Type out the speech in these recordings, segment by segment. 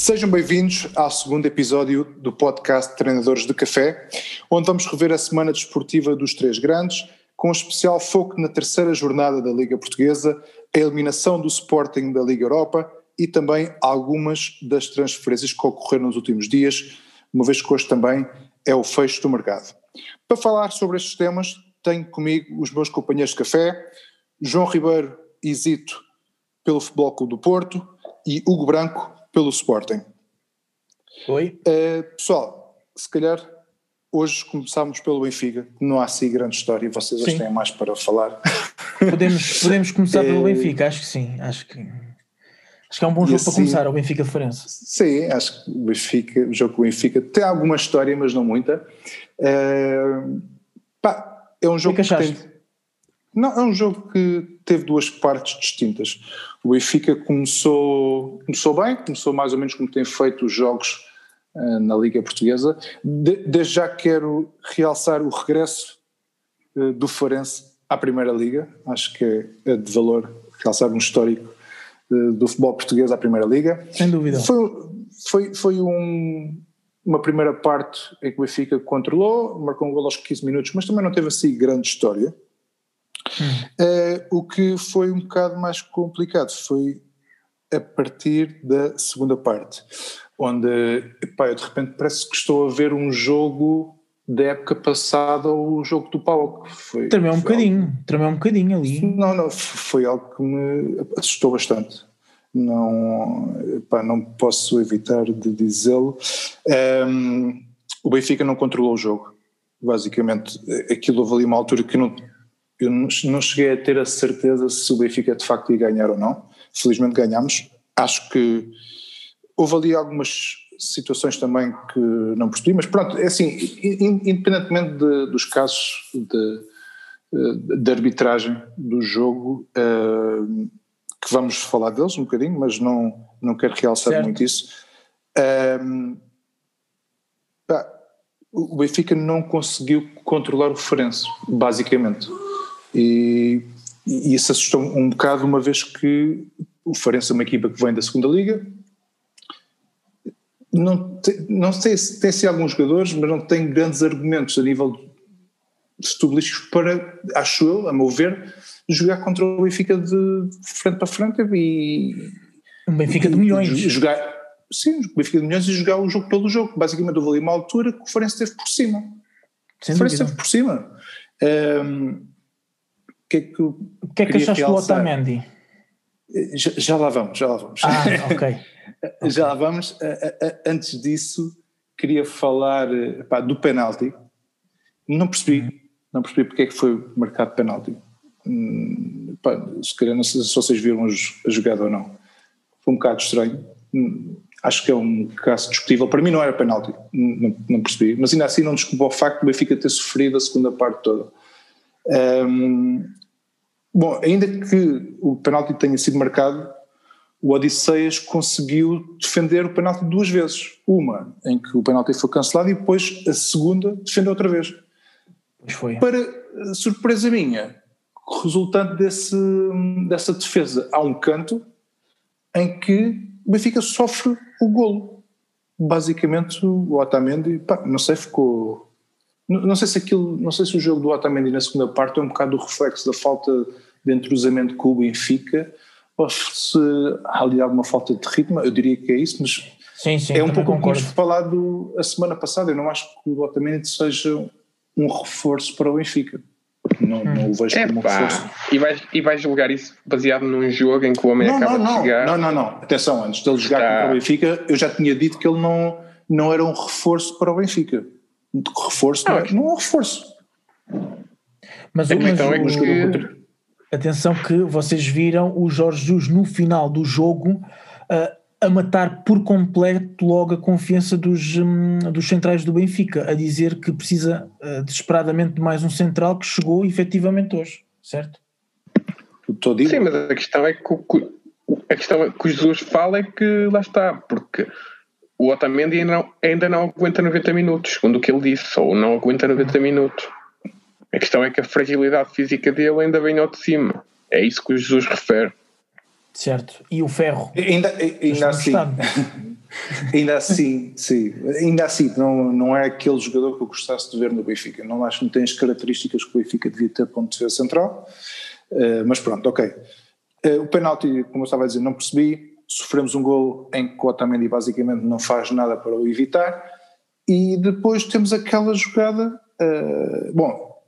Sejam bem-vindos ao segundo episódio do podcast Treinadores de Café, onde vamos rever a semana desportiva dos três grandes, com especial foco na terceira jornada da Liga Portuguesa, a eliminação do Sporting da Liga Europa e também algumas das transferências que ocorreram nos últimos dias, uma vez que hoje também é o fecho do mercado. Para falar sobre estes temas, tenho comigo os meus companheiros de café, João Ribeiro e Zito, pelo Futebol Clube do Porto, e Hugo Branco, pelo Sporting. Oi. Uh, pessoal, se calhar hoje começámos pelo Benfica, não há assim grande história, e vocês hoje têm mais para falar. Podemos, podemos começar pelo eh, Benfica, acho que sim, acho que, acho que é um bom jogo assim, para começar, o Benfica Farense. Sim, acho que o Benfica, o jogo com o Benfica tem alguma história, mas não muita. Uh, pá, é um jogo que, que tem não, é um jogo que teve duas partes distintas. O Benfica começou, começou bem, começou mais ou menos como tem feito os jogos uh, na Liga Portuguesa. De, desde já quero realçar o regresso uh, do Farense à Primeira Liga. Acho que é, é de valor realçar um histórico uh, do futebol português à Primeira Liga. Sem dúvida. Foi, foi, foi um, uma primeira parte em que o Benfica controlou, marcou um gol aos 15 minutos, mas também não teve assim grande história. Uh, o que foi um bocado mais complicado foi a partir da segunda parte, onde epá, eu de repente parece que estou a ver um jogo da época passada ou o jogo do Paulo. Foi, tremeu um bocadinho, algo... tremeu um bocadinho ali. Não, não, foi algo que me assustou bastante. Não, epá, não posso evitar de dizê-lo. Um, ehm, o Benfica não controlou o jogo. Basicamente, aquilo houve ali uma altura que não eu não cheguei a ter a certeza se o Benfica de facto ia ganhar ou não. Felizmente ganhámos. Acho que houve ali algumas situações também que não percebi, mas pronto, é assim, independentemente de, dos casos de, de, arbitragem do jogo, uh, que vamos falar deles um bocadinho, mas não, não quero realçar certo. muito isso. Uh, pá, o Benfica não conseguiu controlar o Farense, basicamente. E, e isso assustou um bocado, uma vez que o Farense é uma equipa que vem da segunda Liga. Não, te, não sei se tem se alguns jogadores, mas não tem grandes argumentos a nível futebolísticos para, acho eu, a meu ver, jogar contra o Benfica de frente para frente e. Um Benfica de milhões. Jogar, sim, o Benfica de milhões e jogar o jogo pelo jogo. Basicamente houve ali uma altura que o Farense esteve por cima. Sem o Farense esteve por cima. Um, que é que, o que, é que achaste do Otamendi? Já, já, lá vamos, já lá vamos. Ah, ok. já lá vamos. Antes disso, queria falar pá, do penalti. Não percebi, uhum. não percebi porque é que foi marcado penalti. Hum, pá, se calhar não sei se vocês viram a jogada ou não. Foi um bocado estranho. Hum, acho que é um caso discutível. Para mim não era penalti, não, não percebi. Mas ainda assim não desculpa o facto de o Benfica ter sofrido a segunda parte toda. Um, Bom, ainda que o penalti tenha sido marcado, o Odisseias conseguiu defender o penalti duas vezes. Uma em que o penalti foi cancelado e depois a segunda defendeu outra vez. Pois foi. Para surpresa minha, resultante desse, dessa defesa, há um canto em que o Benfica sofre o golo. Basicamente o Otamendi, pá, não sei, ficou não sei se aquilo, não sei se o jogo do Otamendi na segunda parte é um bocado o reflexo da falta de entrosamento com o Benfica ou se há ali alguma falta de ritmo, eu diria que é isso, mas sim, sim, é um pouco como tínhamos falado a semana passada, eu não acho que o Otamendi seja um reforço para o Benfica. Não, não o vejo é, como um reforço. E vais, e vais julgar isso baseado num jogo em que o homem não, acaba não, de chegar? Não, não, não. Atenção, antes dele jogar Está... contra o Benfica, eu já tinha dito que ele não, não era um reforço para o Benfica reforço, não, é, não é um reforço. Mas, é mas então é que... atenção que vocês viram o Jorge Jesus no final do jogo uh, a matar por completo logo a confiança dos, um, dos centrais do Benfica, a dizer que precisa uh, desesperadamente de mais um central que chegou efetivamente hoje, certo? Sim, mas a questão é que a questão é que o Jesus fala é que lá está, porque o Otamendi ainda não, ainda não aguenta 90 minutos, segundo o que ele disse, ou não aguenta 90 minutos. A questão é que a fragilidade física dele ainda vem ao de cima. É isso que o Jesus refere. Certo. E o ferro? Ainda, ainda assim. ainda assim, sim, ainda assim, não, não é aquele jogador que eu gostasse de ver no Benfica. Não acho que não tem as características que o Benfica devia ter ponto de defesa central, uh, mas pronto, ok. Uh, o penalti, como eu estava a dizer, não percebi. Sofremos um gol em que o Otamendi basicamente não faz nada para o evitar. E depois temos aquela jogada. Uh, bom,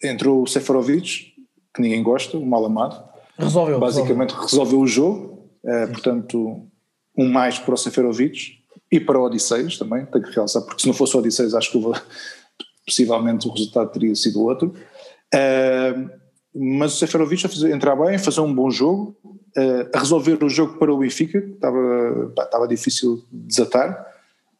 entrou o Seferovic, que ninguém gosta, o mal amado. Resolveu. Basicamente resolveu, resolveu o jogo. Uh, portanto, um mais para o Seferovic e para o Odisseias também, tenho que realçar, porque se não fosse o Odisseias acho que possivelmente o resultado teria sido outro. Uh, mas o Seferovic a fazer, entrar bem, a fazer um bom jogo, uh, a resolver o jogo para o Benfica, estava, pá, estava difícil de desatar.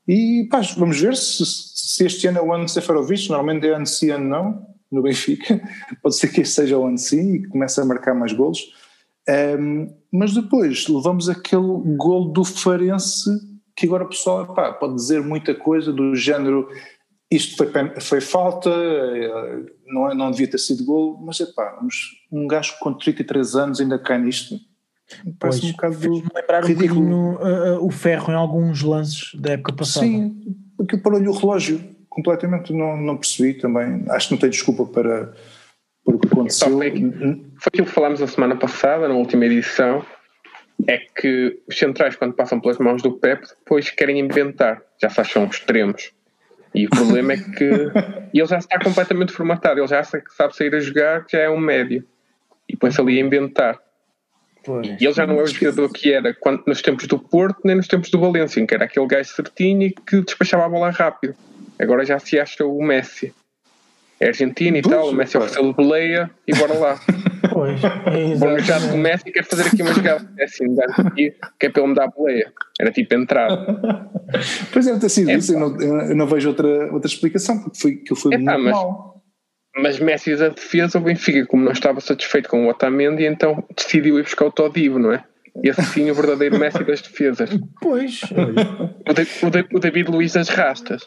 E pá, vamos ver se, se este ano é o ano de Seferovic, normalmente é ano sim, ano não, no Benfica. Pode ser que este seja o ano sim e comece a marcar mais golos. Um, mas depois levamos aquele gol do Farense que agora o pessoal pá, pode dizer muita coisa do género isto foi, foi falta, eh, não, é, não devia ter sido gol, mas é pá, um gajo com 33 anos ainda cai nisto. Parece pois, um bocado do lembrar ridículo. um uh, o ferro em alguns lances da época passada. Sim, aquilo parou-lhe o relógio completamente, não, não percebi também. Acho que não tem desculpa para, o que aconteceu. Foi, foi aquilo que falámos a semana passada, na última edição, é que os centrais, quando passam pelas mãos do Pep, depois querem inventar, já se acham extremos. E o problema é que ele já está completamente formatado, ele já sabe sair a jogar, já é um médio. E põe-se ali a inventar. Pois. E ele já não é o jogador que era quando, nos tempos do Porto, nem nos tempos do Valência, que era aquele gajo certinho e que despachava a bola rápido. Agora já se acha o Messi é argentino e tal, o Messi ofereceu de boleia e bora lá. Pois, é Bom, já do Messi quer fazer aqui uma jogada assim, que é para ele me dar a boleia. Era tipo entrar. pois é, ter sido é, isso, eu não, eu não, vejo outra, outra explicação, porque foi, que foi é, muito mas, mal. Mas Messi da defesa, o Benfica, como não estava satisfeito com o Otamendi, então decidiu ir buscar o Todivo, não é? Esse sim, o verdadeiro Messi das defesas. Pois. O, o, o David Luiz das rastas.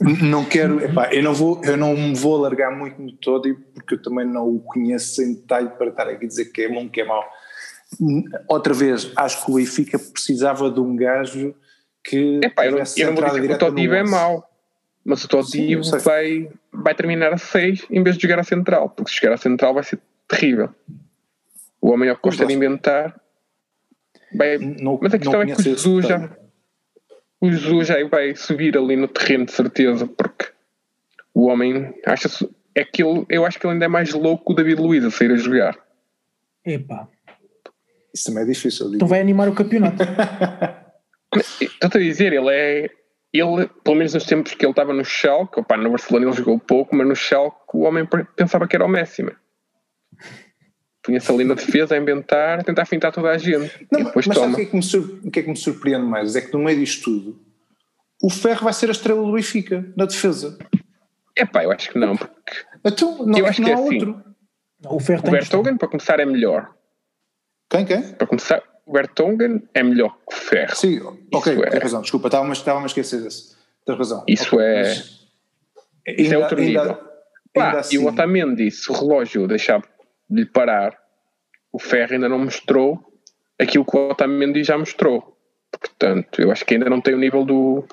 Não quero, epá, eu não vou, eu não me vou alargar muito no todo porque eu também não o conheço em detalhe para estar aqui a dizer que é bom, que é mau. Outra vez, acho que o Benfica precisava de um gajo que epá, eu não, eu não vou dizer que o Todivo é mau, mas o Todivo vai, vai terminar a 6 em vez de jogar a central, porque se jogar a central vai ser terrível. O homem é que gosta de inventar. Vai, não, mas a questão é que o Jesus já o Jesus já vai subir ali no terreno de certeza, porque o homem acha é que ele, eu acho que ele ainda é mais louco que o David Luiz a sair a jogar. Epá. Isso também é difícil. Então vai animar o campeonato. Estou-te a dizer, ele é. Ele, pelo menos nos tempos que ele estava no Schalke, opa, no Barcelona ele jogou pouco, mas no Schalke o homem pensava que era o Messi. Punha-se ali na defesa a inventar, a tentar fintar toda a gente. Não, mas toma. sabe o que, é que me o que é que me surpreende mais? É que no meio disto tudo, o Ferro vai ser a estrela do Benfica, na defesa. É pá, eu acho que não. Porque então, não, eu acho que, não é assim. outro. O, Ferro o Bertogen, para começar, é melhor. Quem, quem? Para começar, o Bertongen é melhor que o Ferro. Sim, ok, tens é... razão. Desculpa, estava-me estava a esquecer desse. Tens razão. Isso okay, é. Isso ainda, é outro nível. Ainda, Pá, assim... E o assim- Otamendi, se o relógio deixar de lhe parar, o Ferro ainda não mostrou aquilo que o Otamendi já mostrou. Portanto, eu acho que ainda não tem o nível do,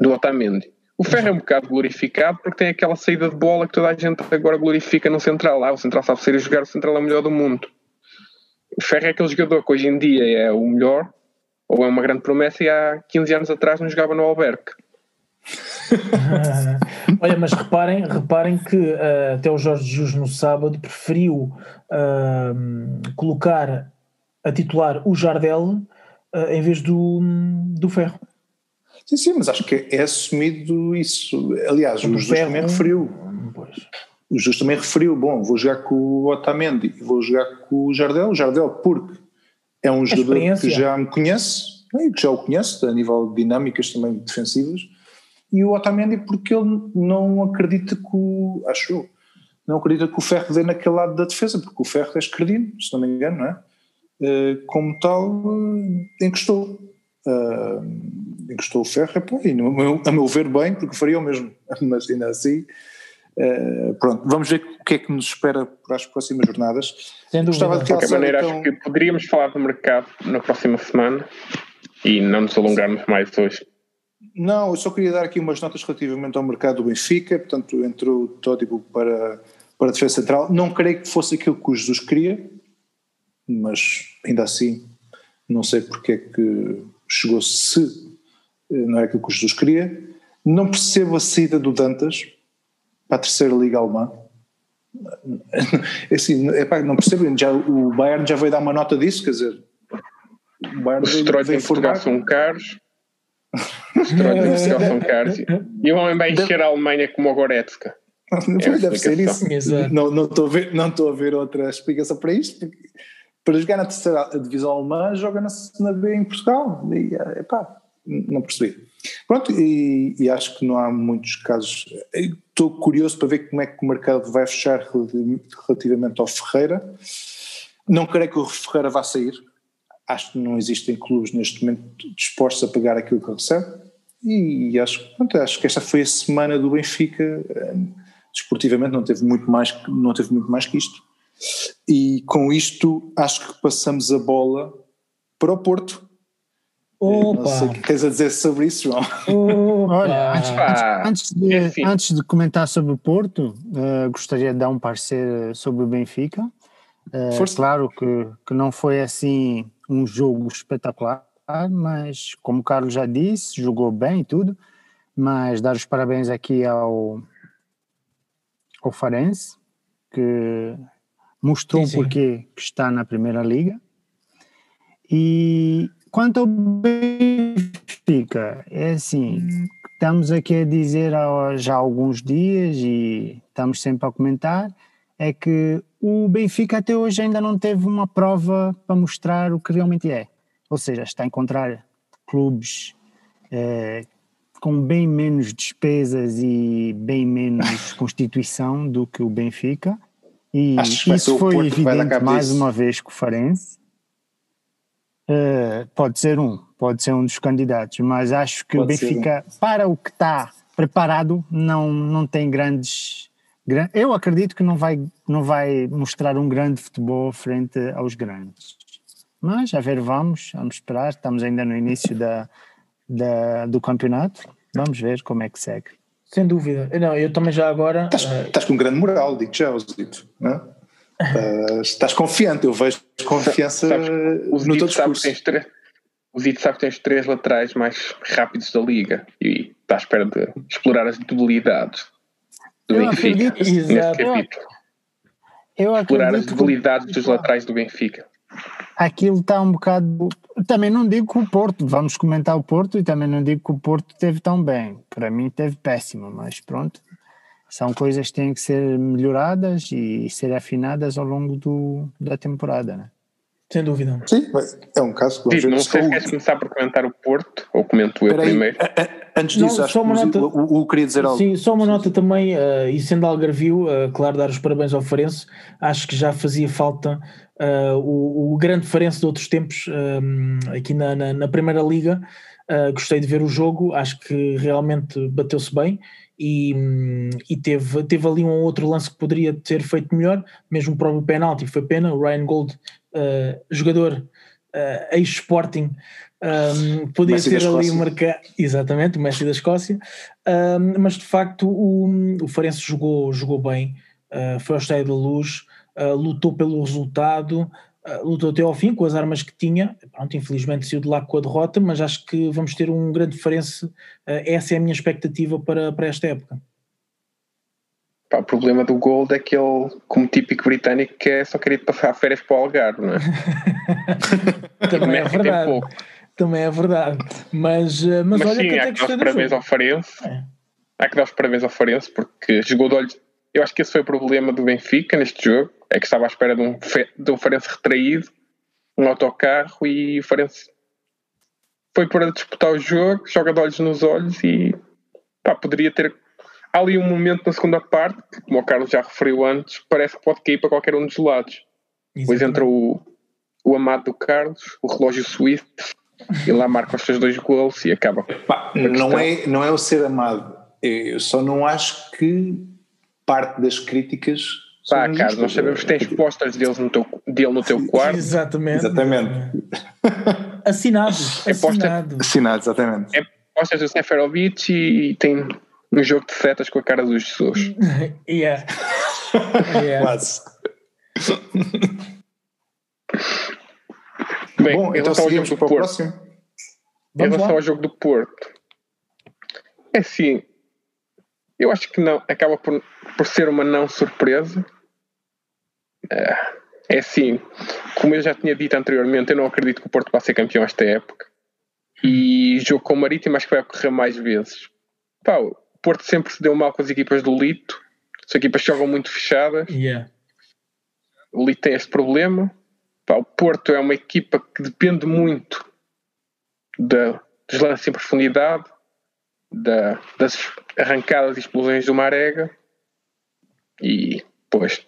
do Otamendi. O Ferro é um bocado glorificado porque tem aquela saída de bola que toda a gente agora glorifica no Central. Ah, o Central sabe sair a jogar, o Central é o melhor do mundo. O Ferro é aquele jogador que hoje em dia é o melhor, ou é uma grande promessa, e há 15 anos atrás não jogava no Alberque. Olha, mas reparem, reparem que uh, até o Jorge Jesus no sábado preferiu uh, colocar a titular o Jardel uh, em vez do, do Ferro. Sim, sim, mas acho que é assumido isso. Aliás, o Jesus também referiu. Pois. O Jesus também referiu, bom, vou jogar com o Otamendi, vou jogar com o Jardel, o Jardel porque é um jogador que já me conhece, né, que já o conhece, a nível de dinâmicas também defensivas, e o Otamendi porque ele não acredita que o, acho eu, não acredita que o Ferro dê naquele lado da defesa, porque o Ferro é escredino, se não me engano, não é? Uh, como tal, uh, encostou. Uh, encostou o Ferro, é e a meu ver bem, porque faria o mesmo, mas ainda assim. Uh, pronto, vamos ver o que é que nos espera para as próximas jornadas. Dúvida. de qualquer maneira, então... acho que poderíamos falar do mercado na próxima semana e não nos alongarmos mais hoje. Não, eu só queria dar aqui umas notas relativamente ao mercado do Benfica, portanto entrou o Tótipo para, para a defesa central, não creio que fosse aquilo que o Jesus queria, mas ainda assim não sei porque é que chegou se eh, não é aquilo que o Jesus queria, não percebo a saída do Dantas para a terceira liga alemã, assim, epá, não percebo, já, o Bayern já veio dar uma nota disso, quer dizer, o Bayern Os veio, em Portugal são caros, os em Portugal são caros, e o homem vai encher a Alemanha como o Goretzka. É deve ser isso. Não, não, estou a ver, não estou a ver outra explicação para isto, porque para jogar na terceira divisão alemã joga na, na B em Portugal, e epá, não percebi. Pronto, e, e, acho que não há muitos casos. Estou curioso para ver como é que o mercado vai fechar relativamente ao Ferreira. Não creio que o Ferreira vá sair. Acho que não existem clubes neste momento dispostos a pagar aquilo que recebe. E acho, pronto, acho que esta foi a semana do Benfica. Desportivamente não teve muito mais, não teve muito mais que isto. E com isto acho que passamos a bola para o Porto Opa. Não sei o que tens a dizer sobre isso, João. Olha, antes, antes, de, é antes, de, comentar sobre o Porto, uh, gostaria de dar um parecer sobre o Benfica. Uh, claro que, que não foi assim um jogo espetacular, mas como o Carlos já disse, jogou bem e tudo. Mas dar os parabéns aqui ao, ao Farense, que mostrou sim, sim. porque está na Primeira Liga. E, Quanto ao Benfica, é assim, estamos aqui a dizer há já alguns dias e estamos sempre a comentar, é que o Benfica até hoje ainda não teve uma prova para mostrar o que realmente é. Ou seja, está a encontrar clubes é, com bem menos despesas e bem menos constituição do que o Benfica. E isso foi evidente mais uma vez com o Farense. Uh, pode ser um, pode ser um dos candidatos, mas acho que pode o Benfica, um. para o que está preparado, não, não tem grandes. Eu acredito que não vai, não vai mostrar um grande futebol frente aos grandes. Mas a ver, vamos, vamos esperar. Estamos ainda no início da, da, do campeonato. Vamos ver como é que segue. Sem dúvida. Não, eu também já agora. Estás, uh... estás com grande moral, digo já, Osito, não é? Uh, estás confiante, eu vejo confiança sabes, no teu discurso. Sabe três, o Zito sabe que tens três laterais mais rápidos da liga e está à espera de explorar as debilidades do eu Benfica acredito, neste capítulo. Eu explorar as debilidades que... dos laterais do Benfica. Aquilo está um bocado. Também não digo que o Porto, vamos comentar o Porto, e também não digo que o Porto teve tão bem. Para mim teve péssimo, mas pronto, são coisas que têm que ser melhoradas e ser afinadas ao longo do, da temporada, né? Sem dúvida. Sim, é um caso que Diz, Não sei se queres começar por comentar o Porto, ou comento eu Peraí, primeiro. Antes disso, não, acho que nota, o, o, queria dizer algo. Sim, só uma nota também, uh, e sendo Algarvio, uh, claro, dar os parabéns ao Farense, acho que já fazia falta uh, o, o, grande Farense de outros tempos aqui na, na, na, Primeira Liga. gostei de ver o jogo, acho que realmente bateu-se bem e, e, teve, teve ali um outro lance que poderia ter feito melhor, mesmo o próprio penalti foi pena, o Ryan Gold, uh, jogador uh, ex-Sporting, um, podia ter ali marcado, exatamente, o Messi da Escócia, um, mas de facto o, o Farense jogou, jogou bem, uh, foi ao estádio da luz, lutou pelo resultado, lutou até ao fim com as armas que tinha. Pronto, infelizmente saiu de lá com a derrota, mas acho que vamos ter um grande diferença. Uh, essa é a minha expectativa para, para esta época. Pá, o problema do Gold é que ele, como típico britânico, que é só querer passar férias para o Algarve, não é? Também é verdade. Também é verdade. Mas, ah, mas, mas olha sim, que até os parabéns ao Farense. É. Há que dar os parabéns ao Farense porque jogou de olhos. Eu acho que esse foi o problema do Benfica neste jogo é que estava à espera de um, de um Farense retraído, um autocarro e o Farense foi para disputar o jogo, joga de olhos nos olhos e pá, poderia ter há ali um momento na segunda parte, que como o Carlos já referiu antes, parece que pode cair para qualquer um dos lados. Exatamente. Depois entra o, o amado do Carlos, o relógio suíço, e lá marca os seus dois gols e acaba. Pá, não, é, não é o ser amado, eu só não acho que parte das críticas Pá, Carlos, nós sabemos que tens postas deles no teu, dele no teu quarto. Exatamente. Exatamente. assinados. Assinado. Assinado, exatamente. É apostas do Seferovic e tem um jogo de setas com a cara dos Jesus. yeah. yeah. Quase. Bem, Bom, em então relação ao jogo do Porto. Próximo. Em relação lá. ao jogo do Porto. É assim. Eu acho que não. Acaba por, por ser uma não surpresa. É, é assim. Como eu já tinha dito anteriormente, eu não acredito que o Porto vá ser campeão esta época. E jogo com o Marítimo acho que vai ocorrer mais vezes. Pá, o Porto sempre se deu mal com as equipas do Lito. As equipas jogam muito fechadas. Yeah. O Lito tem este problema. Pá, o Porto é uma equipa que depende muito da, dos lances em profundidade, da, das arrancadas e explosões do Marega. E, pois,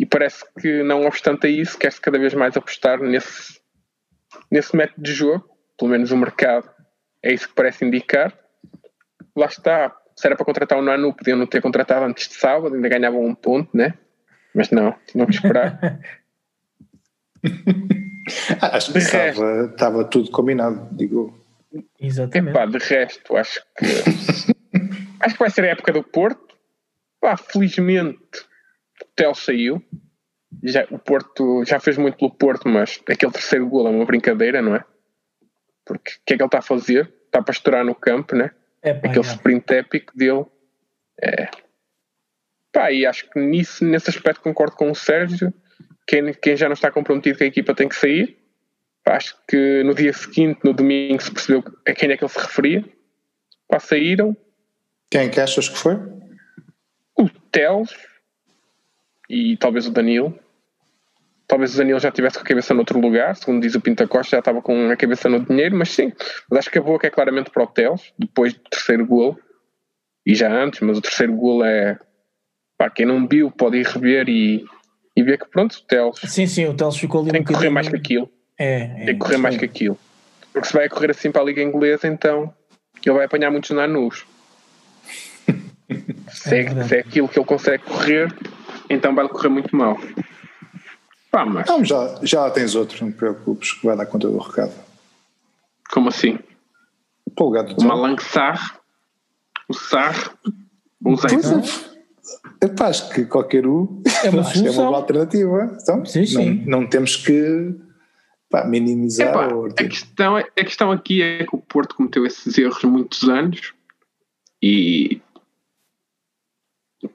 e parece que, não obstante a isso, quer-se cada vez mais apostar nesse, nesse método de jogo pelo menos o mercado é isso que parece indicar. Lá está, se era para contratar o Nanu, podiam não ter contratado antes de sábado, ainda ganhavam um ponto, né? Mas não, tinham que esperar. acho que estava, estava tudo combinado, digo. Exatamente. Epá, de resto, acho que acho que vai ser a época do Porto. Pá, felizmente Tel saiu. Já, o Porto já fez muito pelo Porto, mas aquele terceiro gol é uma brincadeira, não é? porque o que é que ele está a fazer? Está para estourar no campo, né? É, pá, Aquele é. sprint épico dele. É. Pá, e acho que nisso, nesse aspecto concordo com o Sérgio. Quem, quem já não está comprometido com a equipa tem que sair. Pá, acho que no dia seguinte, no domingo, se percebeu a quem é que ele se referia. Pá, saíram. Quem é que achas que foi? O Teles e talvez o Danilo. Talvez o Danilo já tivesse com a cabeça noutro lugar, segundo diz o Pinta Costa, já estava com a cabeça no dinheiro, mas sim, mas acho que a boa que é claramente para o Teles, depois do terceiro gol, e já antes, mas o terceiro gol é para quem não viu pode ir rever e, e ver que pronto, o Teles. Sim, sim, o Teles ficou ali tem que correr mais que aquilo. É, é, tem que correr mais que aquilo. Porque se vai correr assim para a Liga Inglesa, então ele vai apanhar muitos nanus. se, é, é se é aquilo que ele consegue correr, então vai correr muito mal. Pá, mas... Não, já, já tens outro, não te preocupes, que vai dar conta do recado. Como assim? O gato o Malang Sarr, o Sarr, o Zé. É, pá, acho que qualquer um é uma, acho é uma boa alternativa. Então, sim, sim. Não, não temos que pá, minimizar. Epá, ou, tipo... a, questão, é, a questão aqui é que o Porto cometeu esses erros muitos anos e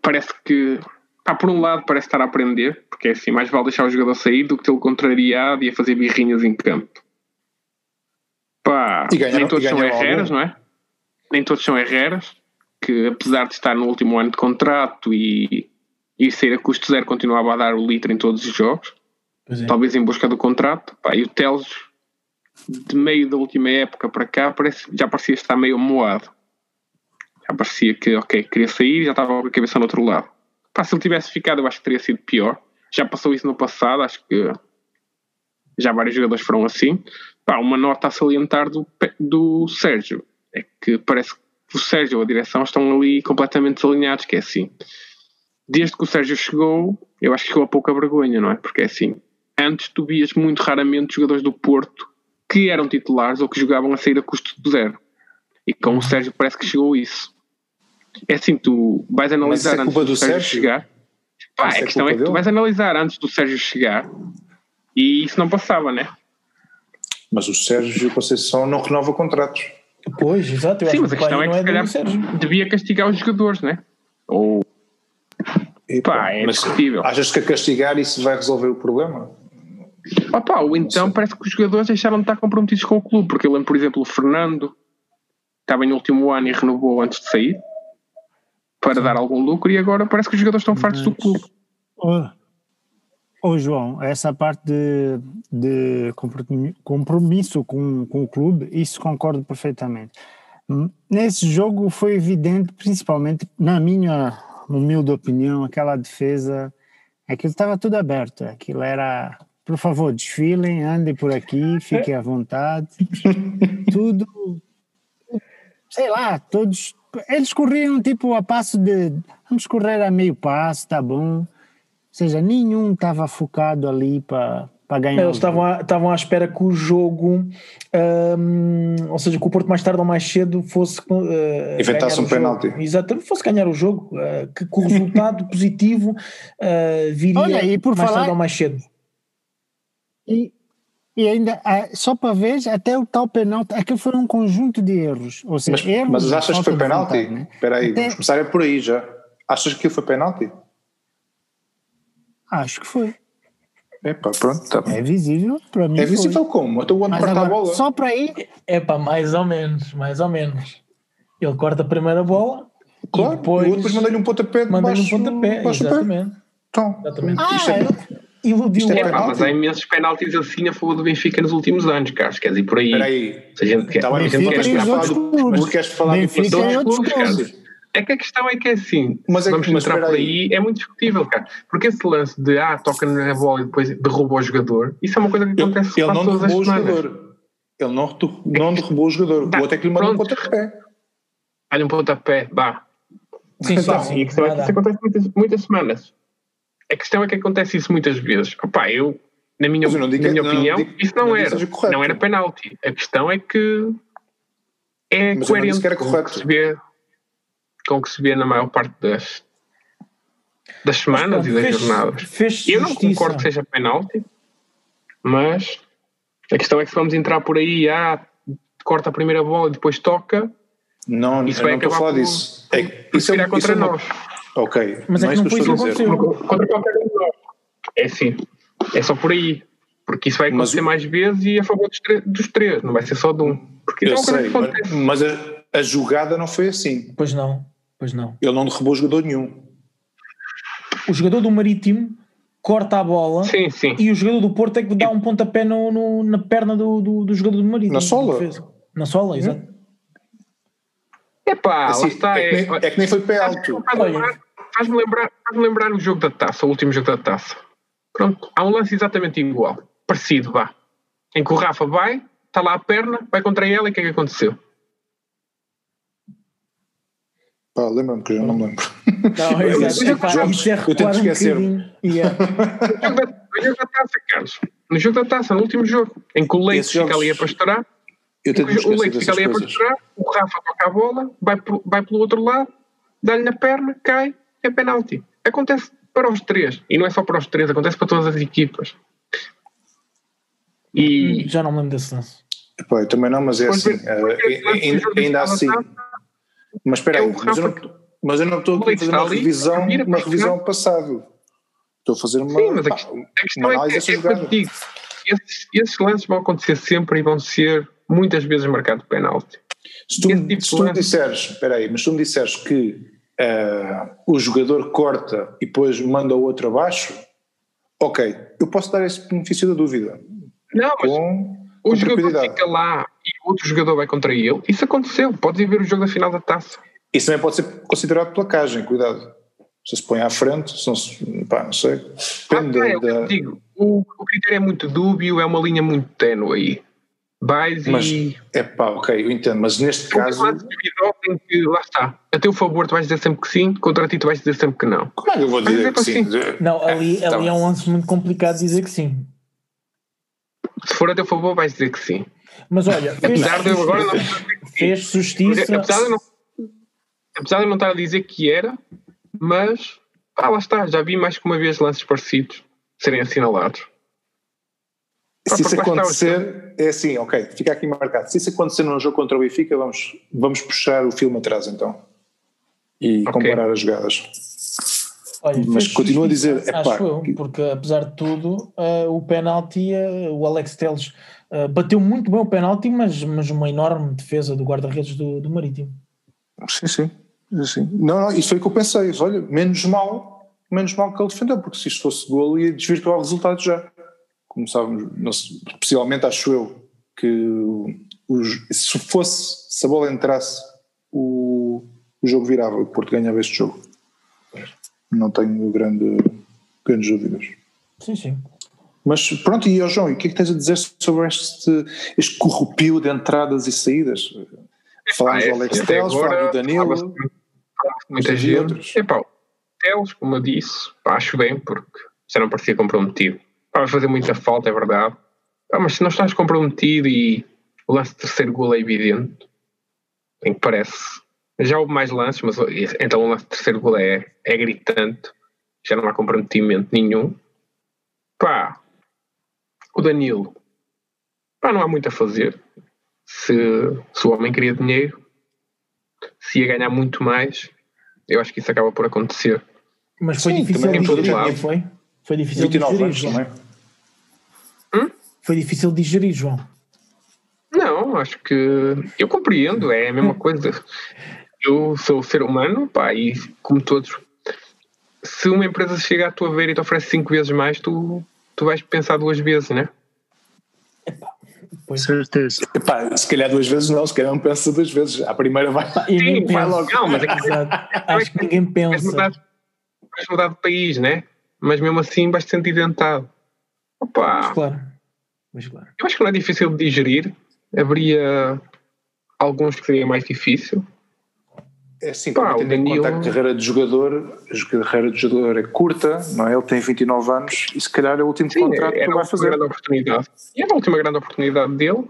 parece que Pá, por um lado parece estar a aprender, porque é assim, mais vale deixar o jogador sair do que tê-lo contrariado e a fazer birrinhas em campo. Pá, ganhar, nem todos são herreras, não é? Nem todos são herreras, que apesar de estar no último ano de contrato e, e ser a custo zero, continuava a dar o litro em todos os jogos. É. Talvez em busca do contrato. Pá, e o Teles, de meio da última época para cá, parece, já parecia estar meio moado. Já parecia que, ok, queria sair já estava com a cabeça no outro lado. Pá, se ele tivesse ficado, eu acho que teria sido pior. Já passou isso no passado, acho que já vários jogadores foram assim. Pá, uma nota a salientar do, do Sérgio é que parece que o Sérgio e a direção estão ali completamente desalinhados, que é assim. Desde que o Sérgio chegou, eu acho que chegou a pouca vergonha, não é? Porque é assim, antes tu vias muito raramente jogadores do Porto que eram titulares ou que jogavam a sair a custo zero. E com o Sérgio parece que chegou isso. É assim, tu vais analisar é antes do, do Sérgio, Sérgio, chegar. Pá, a é questão é que dele? tu vais analisar antes do Sérgio chegar e isso não passava, né? Mas o Sérgio Conceição não renova contratos. Pois, exato. Sim, mas a questão é que é se calhar devia castigar os jogadores, né? Ou. Pá, é discutível. Achas que a castigar isso vai resolver o problema? Opa, ou então parece que os jogadores deixaram de estar comprometidos com o clube, porque eu lembro, por exemplo, o Fernando estava em último ano e renovou antes de sair para dar algum lucro e agora parece que os jogadores estão fartos do clube. Oh, oh, João, essa parte de, de compromisso com, com o clube, isso concordo perfeitamente. Nesse jogo foi evidente, principalmente na minha humilde opinião, aquela defesa, aquilo estava tudo aberto, aquilo era, por favor, desfilem, andem por aqui, fiquem à vontade, tudo, sei lá, todos eles corriam tipo a passo de vamos correr a meio passo, tá bom. Ou seja, nenhum estava focado ali para para ganhar. Eles estavam à, estavam à espera que o jogo, um, ou seja, que o Porto mais tarde ou mais cedo fosse. Uh, Inventasse um penalti. Exatamente, fosse ganhar o jogo, uh, que, que, o resultado positivo uh, viria Olha, e por mais falar, tarde ou mais cedo. E, e ainda, só para ver, até o tal penalti, aquilo foi um conjunto de erros. Ou seja, mas, erros mas achas que foi penalti? Né? Espera aí, até, vamos começar é por aí já. Achas que aquilo foi penalti? Acho que foi. Epá, pronto, tá É visível para mim. É visível foi. como? Então o corta a bola. Só para aí. É para mais ou menos, mais ou menos. Ele corta a primeira bola. Claro, e depois, depois manda-lhe um pontapé de manda-lhe um pontapé, exatamente. Então, exatamente. Ah, isto é, iludiu é, pá, mas há imensos penaltis assim a favor do Benfica nos últimos anos, Carlos. Quer dizer, por aí. Espera aí. Se a gente quer, tá bem, a gente quer falar do, mas queres falar Benfica de inflação? Clubes, é que a questão é que é assim, mas é vamos mas entrar por aí, é muito discutível, cara. Porque esse lance de ah, toca na bola e depois derruba o jogador, isso é uma coisa que acontece Ele, ele não derrubou o jogador. Ele não, não derrubou o jogador. Tá, o outro é que lhe mandou um pontapé. Dá-lhe um pontapé, vá. Sim, sim, sim. E é que isso acontece muitas, muitas semanas. A questão é que acontece isso muitas vezes. Opa, eu, na minha, na minha não, opinião, não isso não, não era. Não era penalti. A questão é que é mas coerente que com, que se vê, com que se vê na maior parte das, das semanas mas, e das fez, jornadas. Fez eu não concordo que seja penalti, mas a questão é que se vamos entrar por aí, ah, corta a primeira bola e depois toca. Não, isso vai não estou a falar por, disso. É, isso é, contra isso nós. Ok, mas é que não foi isso que aconteceu. Contra qualquer um de nós. É sim. É só por aí. Porque isso vai acontecer mas, mais vezes e a favor dos, dos, três, não vai ser só de um. Porque eu é sei, mas, mas a, a, jogada não foi assim. Pois não, pois não. Ele não derrubou jogador nenhum. O jogador do Marítimo corta a bola sim, sim. e o jogador do Porto é que dá um pontapé no, no, na perna do, do, do, jogador do Marítimo. Na sola? Na sola, exato. Epá, assim, está, é, que nem, é que nem foi pé alto. Faz-me lembrar, faz lembrar o jogo da taça, o último jogo da taça. Pronto, há um lance exatamente igual, parecido, vá. Em que o Rafa vai, está lá a perna, vai contra ela e o que é que aconteceu? Pá, lembra-me que eu já não me lembro. Não, é, é, isso é eu tento esquecer. Um yeah. no jogo da taça, Carlos. No jogo da taça, no último jogo, em que o Leite fica ali a pastorar, o Leite fica ali a pastorar, o Rafa toca a bola, vai, vai pelo outro lado, dá-lhe na perna, cai, é penalti. Acontece para os três. E não é só para os três, acontece para todas as equipas. E... Já não me lembro desse lance. Pô, eu também não, mas é assim. uh, ainda, ainda assim. Mas espera aí, é mas, eu não, mas eu não estou a fazer uma revisão, uma revisão passado. Estou a fazer uma. Sim, mas a questão, a questão é que, é esses, esses lances vão acontecer sempre e vão ser muitas vezes marcados de penalti. Se tu, tipo se tu me disseres, espera aí, mas se tu me disseres que uh, o jogador corta e depois manda o outro abaixo, ok, eu posso dar esse benefício da dúvida. Não, mas com, o com jogador fica lá e o outro jogador vai contra ele, isso aconteceu, podes ir ver o jogo da final da taça. Isso também pode ser considerado placagem, cuidado. Se se põe à frente, se não, se, pá, não sei. Depende ah, é, da. Digo, o, o critério é muito dúbio, é uma linha muito ténue aí vais mas, e. É pá, ok, eu entendo, mas neste caso. Que, lá está, a teu favor tu vais dizer sempre que sim, contra ti tu vais dizer sempre que não. Como é que eu vou dizer, que sim? sim? Não, ali, é, ali é um lance muito complicado dizer que sim. Se for a teu favor, vais dizer que sim. Mas olha, apesar de eu agora não fez justiça. Apesar de, não, apesar de eu não estar a dizer que era, mas ah, lá está, já vi mais que uma vez lances parecidos serem assinalados se isso acontecer, é assim, ok, fica aqui marcado. Se isso acontecer num jogo contra o Benfica, vamos, vamos puxar o filme atrás então e okay. comparar as jogadas. Olha, Mas continuo a dizer, é pá, eu, porque apesar de tudo, uh, o penalti, uh, o Alex Teles uh, bateu muito bem o penalti, mas, mas uma enorme defesa do guarda-redes do, do Marítimo. Sim, sim, sim. Não, não, isso foi o que eu pensei. Olha, menos mal, menos mal que ele defendeu, porque se isto fosse gol ia desvirtuar o resultado já começávamos, especialmente acho eu, que os, se fosse, se a bola entrasse, o, o jogo virava, o Porto ganhava este jogo. Não tenho grande, grandes dúvidas. Sim, sim. Mas pronto, e ao João, o que é que tens a dizer sobre este, este corrupio de entradas e saídas? Falámos do Alex Teles, falámos do Danilo, muita gente. Epá, Teles, como eu disse, acho bem, porque já não parecia comprometido vai fazer muita falta, é verdade. Ah, mas se não estás comprometido e o lance de terceiro gol é evidente, em que parece. Já houve mais lances, mas então o lance de terceiro gol é, é gritante, já não há comprometimento nenhum. Pá, o Danilo, pá, não há muito a fazer. Se, se o homem queria dinheiro, se ia ganhar muito mais, eu acho que isso acaba por acontecer. Mas foi Sim, difícil de digerir, foi? Foi difícil de digerir, João. Hum? Foi difícil de digerir, João. Não, acho que eu compreendo, é a mesma hum. coisa. Eu sou ser humano, pá, e como todos, se uma empresa chega à tua ver e te oferece cinco vezes mais, tu, tu vais pensar duas vezes, né? Pois. Certeza. Epá, se calhar duas vezes não, se calhar não pensa duas vezes. A primeira vai, e Sim, vai logo. Não, mas é que, acho que ninguém pensa. Vais mudar, vais mudar de país, né? Mas mesmo assim vais te sentir dentado. Opa. Mas claro. Mas claro. Eu acho que não é difícil de digerir. Haveria alguns que seria mais difícil. É assim, Pá, tendo em conta a carreira de jogador, a carreira de jogador é curta, não é? Ele tem 29 anos e se calhar é o último Sim, contrato que vai fazer. Grande oportunidade. E era a última grande oportunidade dele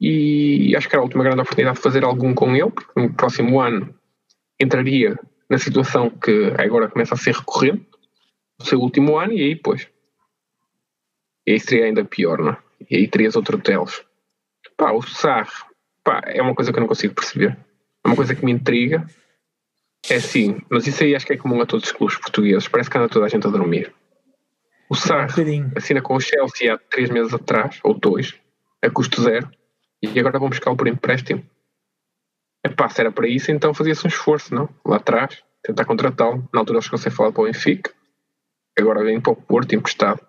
e acho que era a última grande oportunidade de fazer algum com ele, porque no próximo ano entraria na situação que agora começa a ser recorrente, o seu último ano, e aí, pois, e aí seria ainda pior, não é? E aí terias outro teles. Pá, o Sarre, pá, é uma coisa que eu não consigo perceber é uma coisa que me intriga. É assim, mas isso aí acho que é comum a todos os clubes portugueses. Parece que anda toda a gente a dormir. O Sarr um assina com o Chelsea há três meses atrás, ou dois, a custo zero, e agora vão buscá-lo por empréstimo. É pá, se era para isso, então fazia-se um esforço, não? Lá atrás, tentar contratá-lo. Na altura eles conseguem falar para o Benfica, agora vem para o Porto emprestado.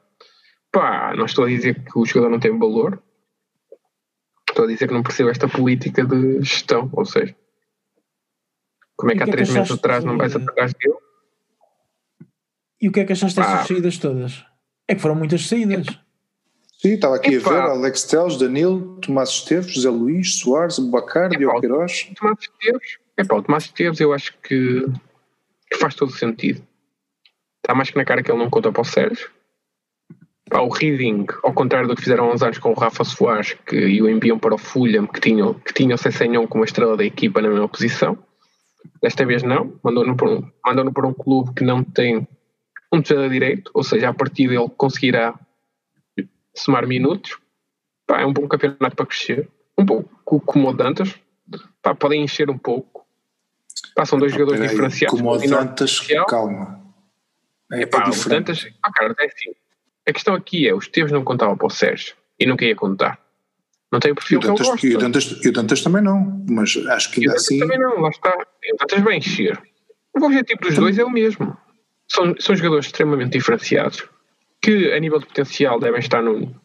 Pá, não estou a dizer que o jogador não tem valor, estou a dizer que não percebo esta política de gestão, ou seja, como é que há é três meses atrás não vais atrás dele? E o que é que achaste dessas ah. saídas todas? É que foram muitas saídas. Sim, estava aqui Epa. a ver Alex Teles, Danilo, Tomás Esteves, José Luís, Soares, Bacar, Diogo Queiroz. Tomás Esteves, é pá, o Tomás Esteves eu acho que, que, faz todo sentido. Está mais que na cara que ele não conta para o Sérgio. Pá, o Reading, ao contrário do que fizeram há uns anos com o Rafa Soares, que e o enviam para o Fulham, que tinham, que tinham o Cessenhon como estrela da equipa na mesma posição. Desta vez não, mandou-no para, um, mandou para um clube que não tem um defesa direito, ou seja, a partir dele conseguirá somar minutos. Pá, é um bom campeonato para crescer. Um pouco como o Dantas. Pá, podem encher um pouco. Pá, são dois jogadores aí, diferenciados. Como o Dantas, calma. É, é o Dantas, ah, cara, é assim. A questão aqui é, os teus não contavam para o Sérgio e nunca ia contar. Não tem o perfil que Dantas, E o Dantas, e o Dantas também não, mas acho que ainda assim... também não, lá está. O Dantas vai encher. O objetivo dos dois é o mesmo. São, são jogadores extremamente diferenciados, que a nível de potencial devem estar no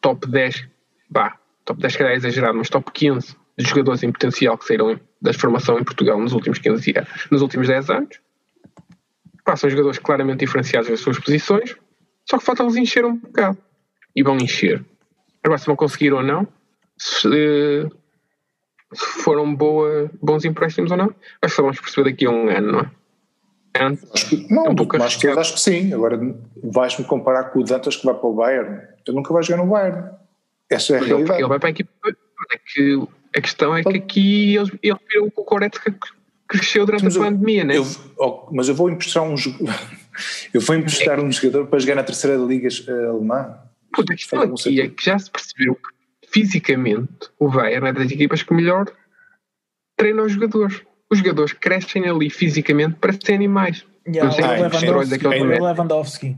top 10, bah, top 10 calhar é exagerado, mas top 15 de jogadores em potencial que saíram da formação em Portugal nos últimos 15 anos, nos últimos 10 anos. Pá, são jogadores claramente diferenciados nas suas posições, só que falta-lhes encher um bocado. E vão encher. Agora, se vão conseguir ou não, se, se foram boa, bons empréstimos ou não. Acho que vamos perceber daqui a um ano, não é? acho que, não, é um pouco mais que acho que sim. Agora vais-me comparar com o Dantas que vai para o Bayern. Ele nunca vai jogar no Bayern. Essa é a realidade. Ele vai para a equipa. É que a questão é que aqui ele, viu o Goretzka cresceu durante mas a pandemia, né? Eu, oh, mas eu vou emprestar um eu vou emprestar é. um jogador para jogar na terceira liga alemã. Puta, a questão aqui é que já se percebeu que fisicamente, o Bayern é das equipas que melhor treina os jogadores. Os jogadores crescem ali fisicamente para serem animais. Yeah, o Lewandowski. O Lewandowski.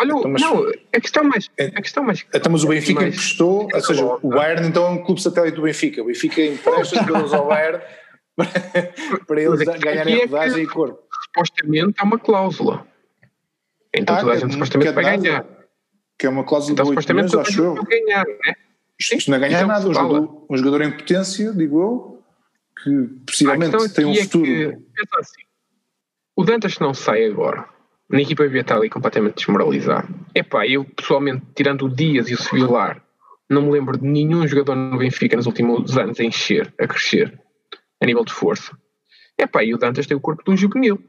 Olha, então, mas, não, a questão mais. É- a questão mais então, mas o Benfica mais, emprestou, ou seja, o Bayern então é um clube satélite do Benfica. O Benfica empresta jogadores ao Bayern para, para eles ganharem é rodagem e corpo. Supostamente há uma cláusula. Então ah, toda a gente supostamente vai ganhar. Que é uma cláusula então, de 8 meses, acho eu. ganhar, né? Isto, isto não é ganhar então, nada. Um jogador, um jogador, em potência, digo eu, que possivelmente tem um é futuro. Que, assim, o Dantas não sai agora. Na equipa devia estar ali completamente desmoralizado. Epá, eu pessoalmente, tirando o Dias e o Sevilar, não me lembro de nenhum jogador no Benfica nos últimos anos a encher, a crescer, a nível de força. Epá, e o Dantas tem o corpo de um juvenil.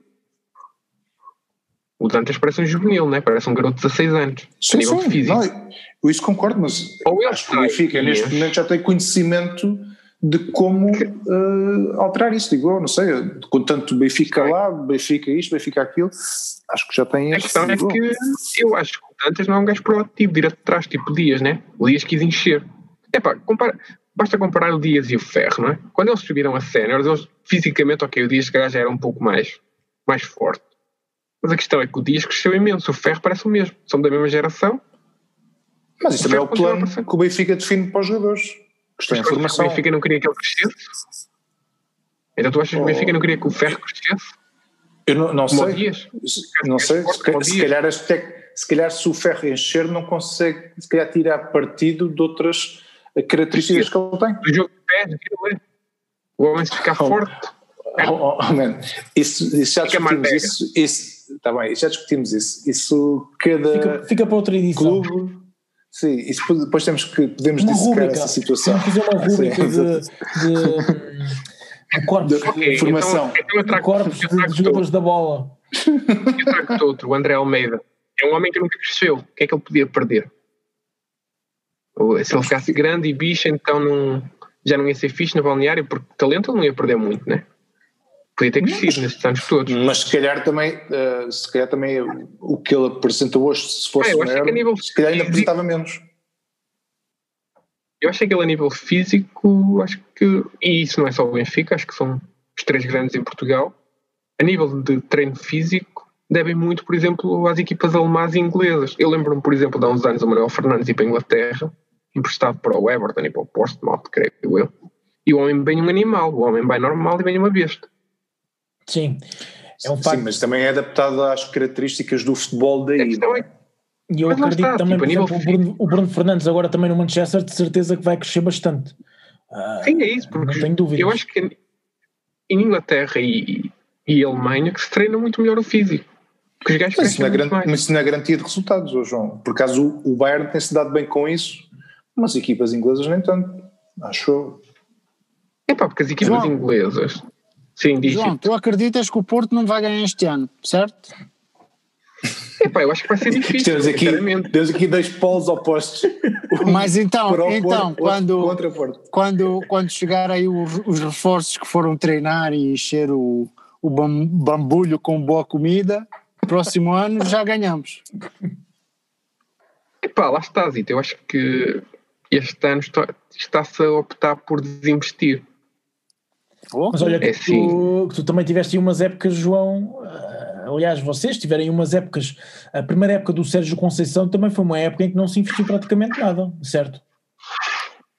O Dantas parece um juvenil, né? parece um garoto de 16 anos, sim, a nível sim. físico. Não, eu isso concordo, mas Ou acho que o Benfica neste momento já tem conhecimento de como uh, alterar isso, digo, não sei, com tanto Benfica lá, Benfica isto, Benfica aquilo, acho que já tem A questão é que eu acho que o Dantas não é um gajo proativo, direto de trás, tipo Dias, né? O Dias quis encher. Epá, compara, basta comparar o Dias e o Ferro, não é? Quando eles subiram a séniores, eles fisicamente, ok, o Dias já era um pouco mais, mais forte. Mas a questão é que o Dias cresceu imenso, o Ferro parece o mesmo, são da mesma geração. Mas isso também é o plano que o Benfica define para os jogadores. Questão de formação. O Benfica não queria que ele crescesse? Então tu achas que o Benfica não queria que o Ferro crescesse? Eu não, não sei. Dias? Não sei. Se, se, calhar, se calhar se o Ferro encher não consegue se calhar tirar partido de outras características que ele tem. Do jogo de pés, é. o homem se ficar oh, forte. Oh, oh, oh, man. Isso, isso já discutimos isso, isso, tá bem, já discutimos isso. Isso cada fica, fica para outra edição. Clube, sim, isso depois temos que podemos uma dissecar essa situação. Vamos fazer uma rúbrica de, de, de corpos de okay, formação. Então, então trago, corpos de jogadores da bola. Eu trago outro, o André Almeida. É um homem que nunca cresceu. O que é que ele podia perder? Se ele ficasse grande e bicho, então não, já não ia ser fixe no balneário, porque talento ele não ia perder muito, né? Podia ter crescido nesses anos todos. Mas se calhar também, uh, se calhar também o que ele apresenta hoje, se fosse é, maior, nível se calhar ainda apresentava menos. Eu acho que ele a nível físico, acho que, e isso não é só o Benfica, acho que são os três grandes em Portugal, a nível de treino físico, devem muito, por exemplo, às equipas alemãs e inglesas. Eu lembro-me, por exemplo, de há uns anos o Manuel Fernandes ir para a Inglaterra, emprestado para o Everton e para o Portsmouth, creio eu. E o homem bem um animal, o homem bem normal e bem uma besta. Sim, é um facto. Sim, mas também é adaptado às características do futebol daí. É? E eu acredito está, também, tipo, por exemplo, o Bruno, o Bruno, Fernandes agora também no Manchester, de certeza que vai crescer bastante. Uh, Sim, é isso, porque não tenho dúvidas. eu acho que em Inglaterra e, e Alemanha que se treina muito melhor o físico. Porque os mas, isso não é mas isso não é garantia de resultados, oh João. Por acaso o Bayern tem-se dado bem com isso mas equipas inglesas nem tanto, acho É pá, porque as equipas João, inglesas. Sim, diz João, tu acreditas que o Porto não vai ganhar este ano, certo? Epá, eu acho que vai ser difícil. temos, aqui, temos aqui dois polos opostos. Mas então, então quando, quando, quando chegar aí os, os, reforços que foram treinar e encher o, o bambulho com boa comida, próximo ano já ganhamos. Epá, lá está, Zito. Eu acho que este ano está-se a optar por desinvestir. Mas olha, que, é tu, que tu também tiveste umas épocas, João. Uh, aliás, vocês tiverem umas épocas. A primeira época do Sérgio Conceição também foi uma época em que não se investiu praticamente nada, certo?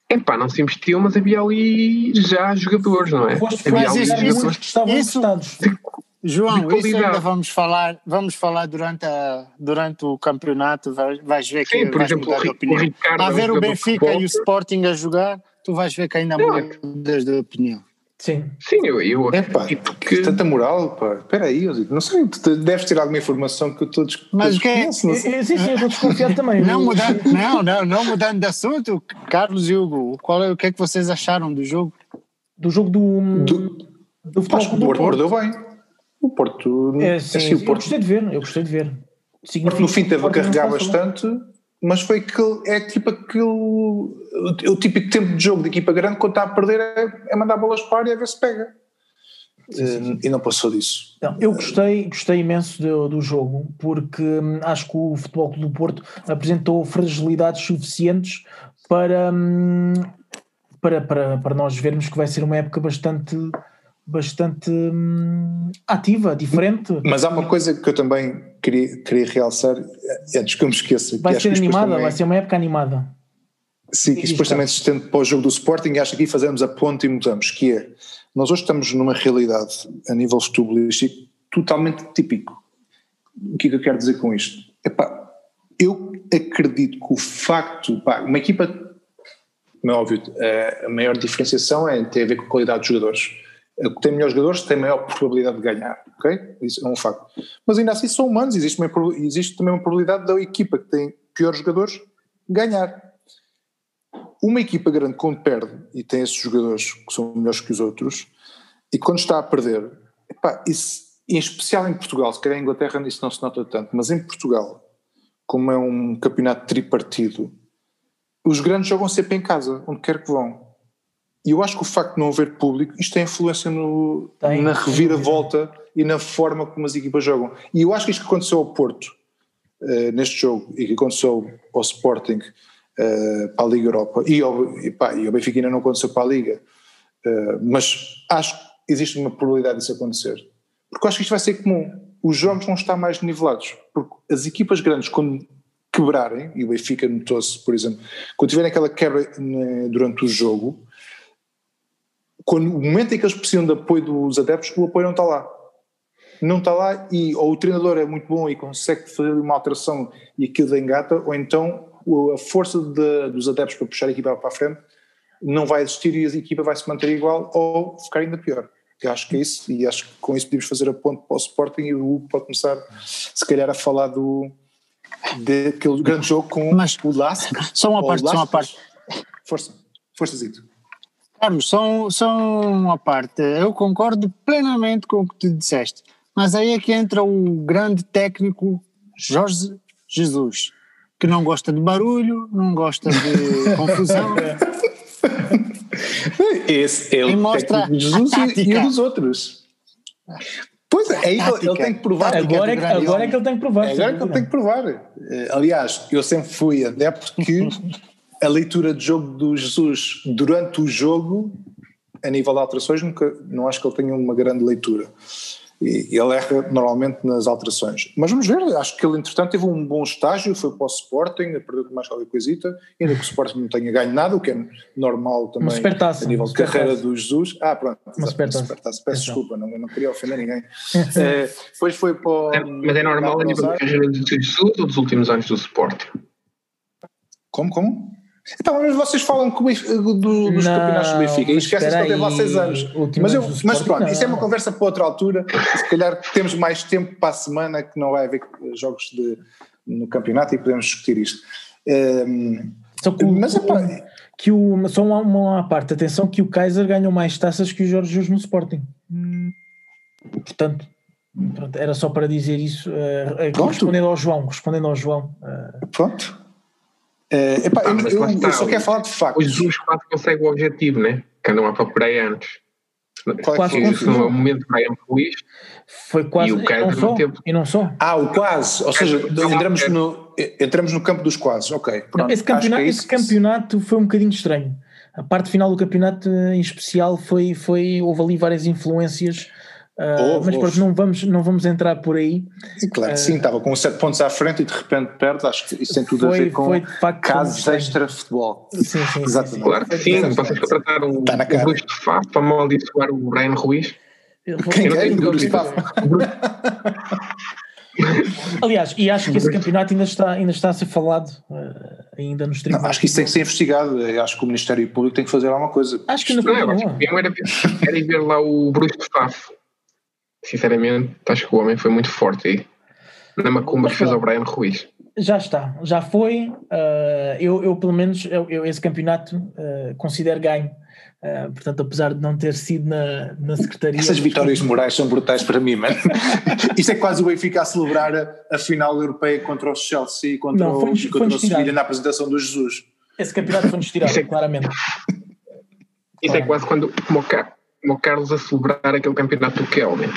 Epá, não se investiu, mas havia ali já jogadores, não é? Foste, havia ali jogadores que estavam isso, João, isso ainda vamos falar, vamos falar durante, a, durante o campeonato, vais, vais ver que Sim, por exemplo, mudar de opinião. O Ricardo, a ver o Benfica e o Sporting a jogar, tu vais ver que ainda mudas de opinião. Sim. Sim, eu, eu é, pá, que... tanta moral, pá, espera aí, não sei, tu deves ter alguma informação que todos Mas o que é? Sim, sim, eu estou desconfiado também. Não mudando, não, não, não mudando de assunto, Carlos e Hugo, qual é, o que é que vocês acharam do jogo? Do jogo do... Do, do futebol do Porto. Perdeu bem. O Porto. É, sim, assim, o Porto, eu gostei de ver, eu gostei de ver. Significa no fim teve a carregar bastante, mas foi aquele, é tipo aquele. O típico tempo de jogo de equipa grande, quando está a perder, é, é mandar bolas para a área a ver se pega. Sim, sim. E não passou disso. Não, eu gostei, gostei imenso do, do jogo, porque hum, acho que o Futebol Clube do Porto apresentou fragilidades suficientes para, hum, para, para, para nós vermos que vai ser uma época bastante bastante hum, ativa, diferente. Mas há uma coisa que eu também queria, queria realçar, antes que eu me esqueça. Vai ser animada, também, vai ser uma época animada. Sim, que depois também se estende para o jogo do Sporting e acho que aqui fazemos a ponte e mudamos, que é, nós hoje estamos numa realidade a nível futebolístico totalmente típico. O que é que eu quero dizer com isto? Epá, eu acredito que o facto, pá, uma equipa, não é óbvio, a maior diferenciação é, tem a ver com a qualidade dos jogadores que tem melhores jogadores tem maior probabilidade de ganhar, ok? Isso é um facto. Mas ainda assim são humanos, existe, uma, existe também uma probabilidade da equipa que tem piores jogadores ganhar. Uma equipa grande quando perde e tem esses jogadores que são melhores que os outros, e quando está a perder, epá, isso, em especial em Portugal, se calhar em Inglaterra isso não se nota tanto, mas em Portugal, como é um campeonato tripartido, os grandes jogam sempre em casa, onde quer que vão. E eu acho que o facto de não haver público, isto tem influência no, tem, na reviravolta e na forma como as equipas jogam. E eu acho que isto que aconteceu ao Porto uh, neste jogo e que aconteceu ao Sporting uh, para a Liga Europa e ao, e, pá, e ao Benfica ainda não aconteceu para a Liga, uh, mas acho que existe uma probabilidade disso acontecer. Porque eu acho que isto vai ser comum. Os jogos vão estar mais nivelados. Porque as equipas grandes, quando quebrarem, e o Benfica notou-se, por exemplo, quando tiverem aquela quebra né, durante o jogo, quando o momento em que eles precisam de apoio dos adeptos, o apoio não está lá. Não está lá e ou o treinador é muito bom e consegue fazer uma alteração e aquilo engata, ou então a força de, dos adeptos para puxar a equipa para a frente não vai existir e a equipa vai se manter igual ou ficar ainda pior. Eu acho que é isso e acho que com isso podemos fazer a ponte para o Sporting e o Hugo pode começar se calhar a falar do daquele grande jogo com Mas, o Lask. Só uma parte, só uma parte. Força, força Zito. Carlos, só, só uma parte. Eu concordo plenamente com o que tu disseste, mas aí é que entra o grande técnico Jorge Jesus, que não gosta de barulho, não gosta de confusão. Esse é o técnico de Jesus e, e dos outros. Pois é, aí ele, ele tem que provar. Agora, é, que, agora é que ele tem que provar. É agora que ele tem que provar. Eh, aliás, eu sempre fui adepto que a leitura de jogo do Jesus durante o jogo, a nível de alterações, nunca, não acho que ele tenha uma grande leitura. E ele erra normalmente nas alterações. Mas vamos ver, acho que ele entretanto teve um bom estágio, foi para o Sporting, perdeu mais qualquer coisita, ainda que o Sporting não tenha ganho nada, o que é normal também a nível de carreira do Jesus. Ah, pronto, uma supertaça. Peço desculpa, não, não queria ofender ninguém. é, depois foi para o, é, Mas é normal a nível de carreira do Jesus ou dos últimos anos do Sporting? Como, como? Então, mas vocês falam do, dos não, campeonatos do Benfica e esquecem que ele teve lá seis anos. Mas, eu, mas pronto, não. isso é uma conversa para outra altura. Se calhar temos mais tempo para a semana que não vai haver jogos de, no campeonato e podemos discutir isto. Um, só que, mas, o, que o, só uma, uma parte, atenção que o Kaiser ganhou mais taças que o Jorge Jesus no Sporting. Portanto, pronto, era só para dizer isso, uh, respondendo ao João, respondendo ao João. Uh, pronto. É, epá, ah, eu, eu, eu, só quero falar de factos. Os dois quase conseguem o objetivo, né? Que andam por aí antes. Quase Isso no momento Brian Ruiz foi quase e o e não, só, tempo. e não só. Ah, o quase, ou seja, entramos no, entramos no campo dos quase, ok. Pronto, não, esse campeonato, é esse campeonato foi um bocadinho estranho. A parte final do campeonato em especial foi, foi houve ali várias influências Uh, mas pronto, não vamos, não vamos entrar por aí. E claro, uh, sim, estava com 7 pontos à frente e de repente perde, acho que isso tem tudo foi, a ver com foi, facto, casos extra-futebol. Sim, sim, Exatamente. Sim, claro que sim, vocês contrataram o, tá o Bruce de Fá para amaldiçoar o Brian Ruiz. Quem é o Bruce de? Aliás, e acho que esse campeonato ainda está, ainda está a ser falado uh, ainda nos tribunais. acho que isso tem que ser investigado. acho que o Ministério Público tem que fazer alguma coisa. Acho que não, não, não. Era, era ver lá o Bruce de Faf sinceramente, acho que o homem foi muito forte aí. Na macumba que fez ao Brian Ruiz. Já está, já foi. Uh, eu, eu, pelo menos, eu, eu esse campeonato uh, considero ganho. Uh, portanto, apesar de não ter sido na, na Secretaria. Essas vitórias morais são brutais para mim, mano. Isto é quase o Benfica a celebrar a, a final europeia contra o Chelsea e contra, não, o, contra o Sevilha na apresentação do Jesus. Esse campeonato foi-nos tirado, é, claramente. Isso é quase quando, como o, como o Carlos a celebrar aquele campeonato do Kelvin.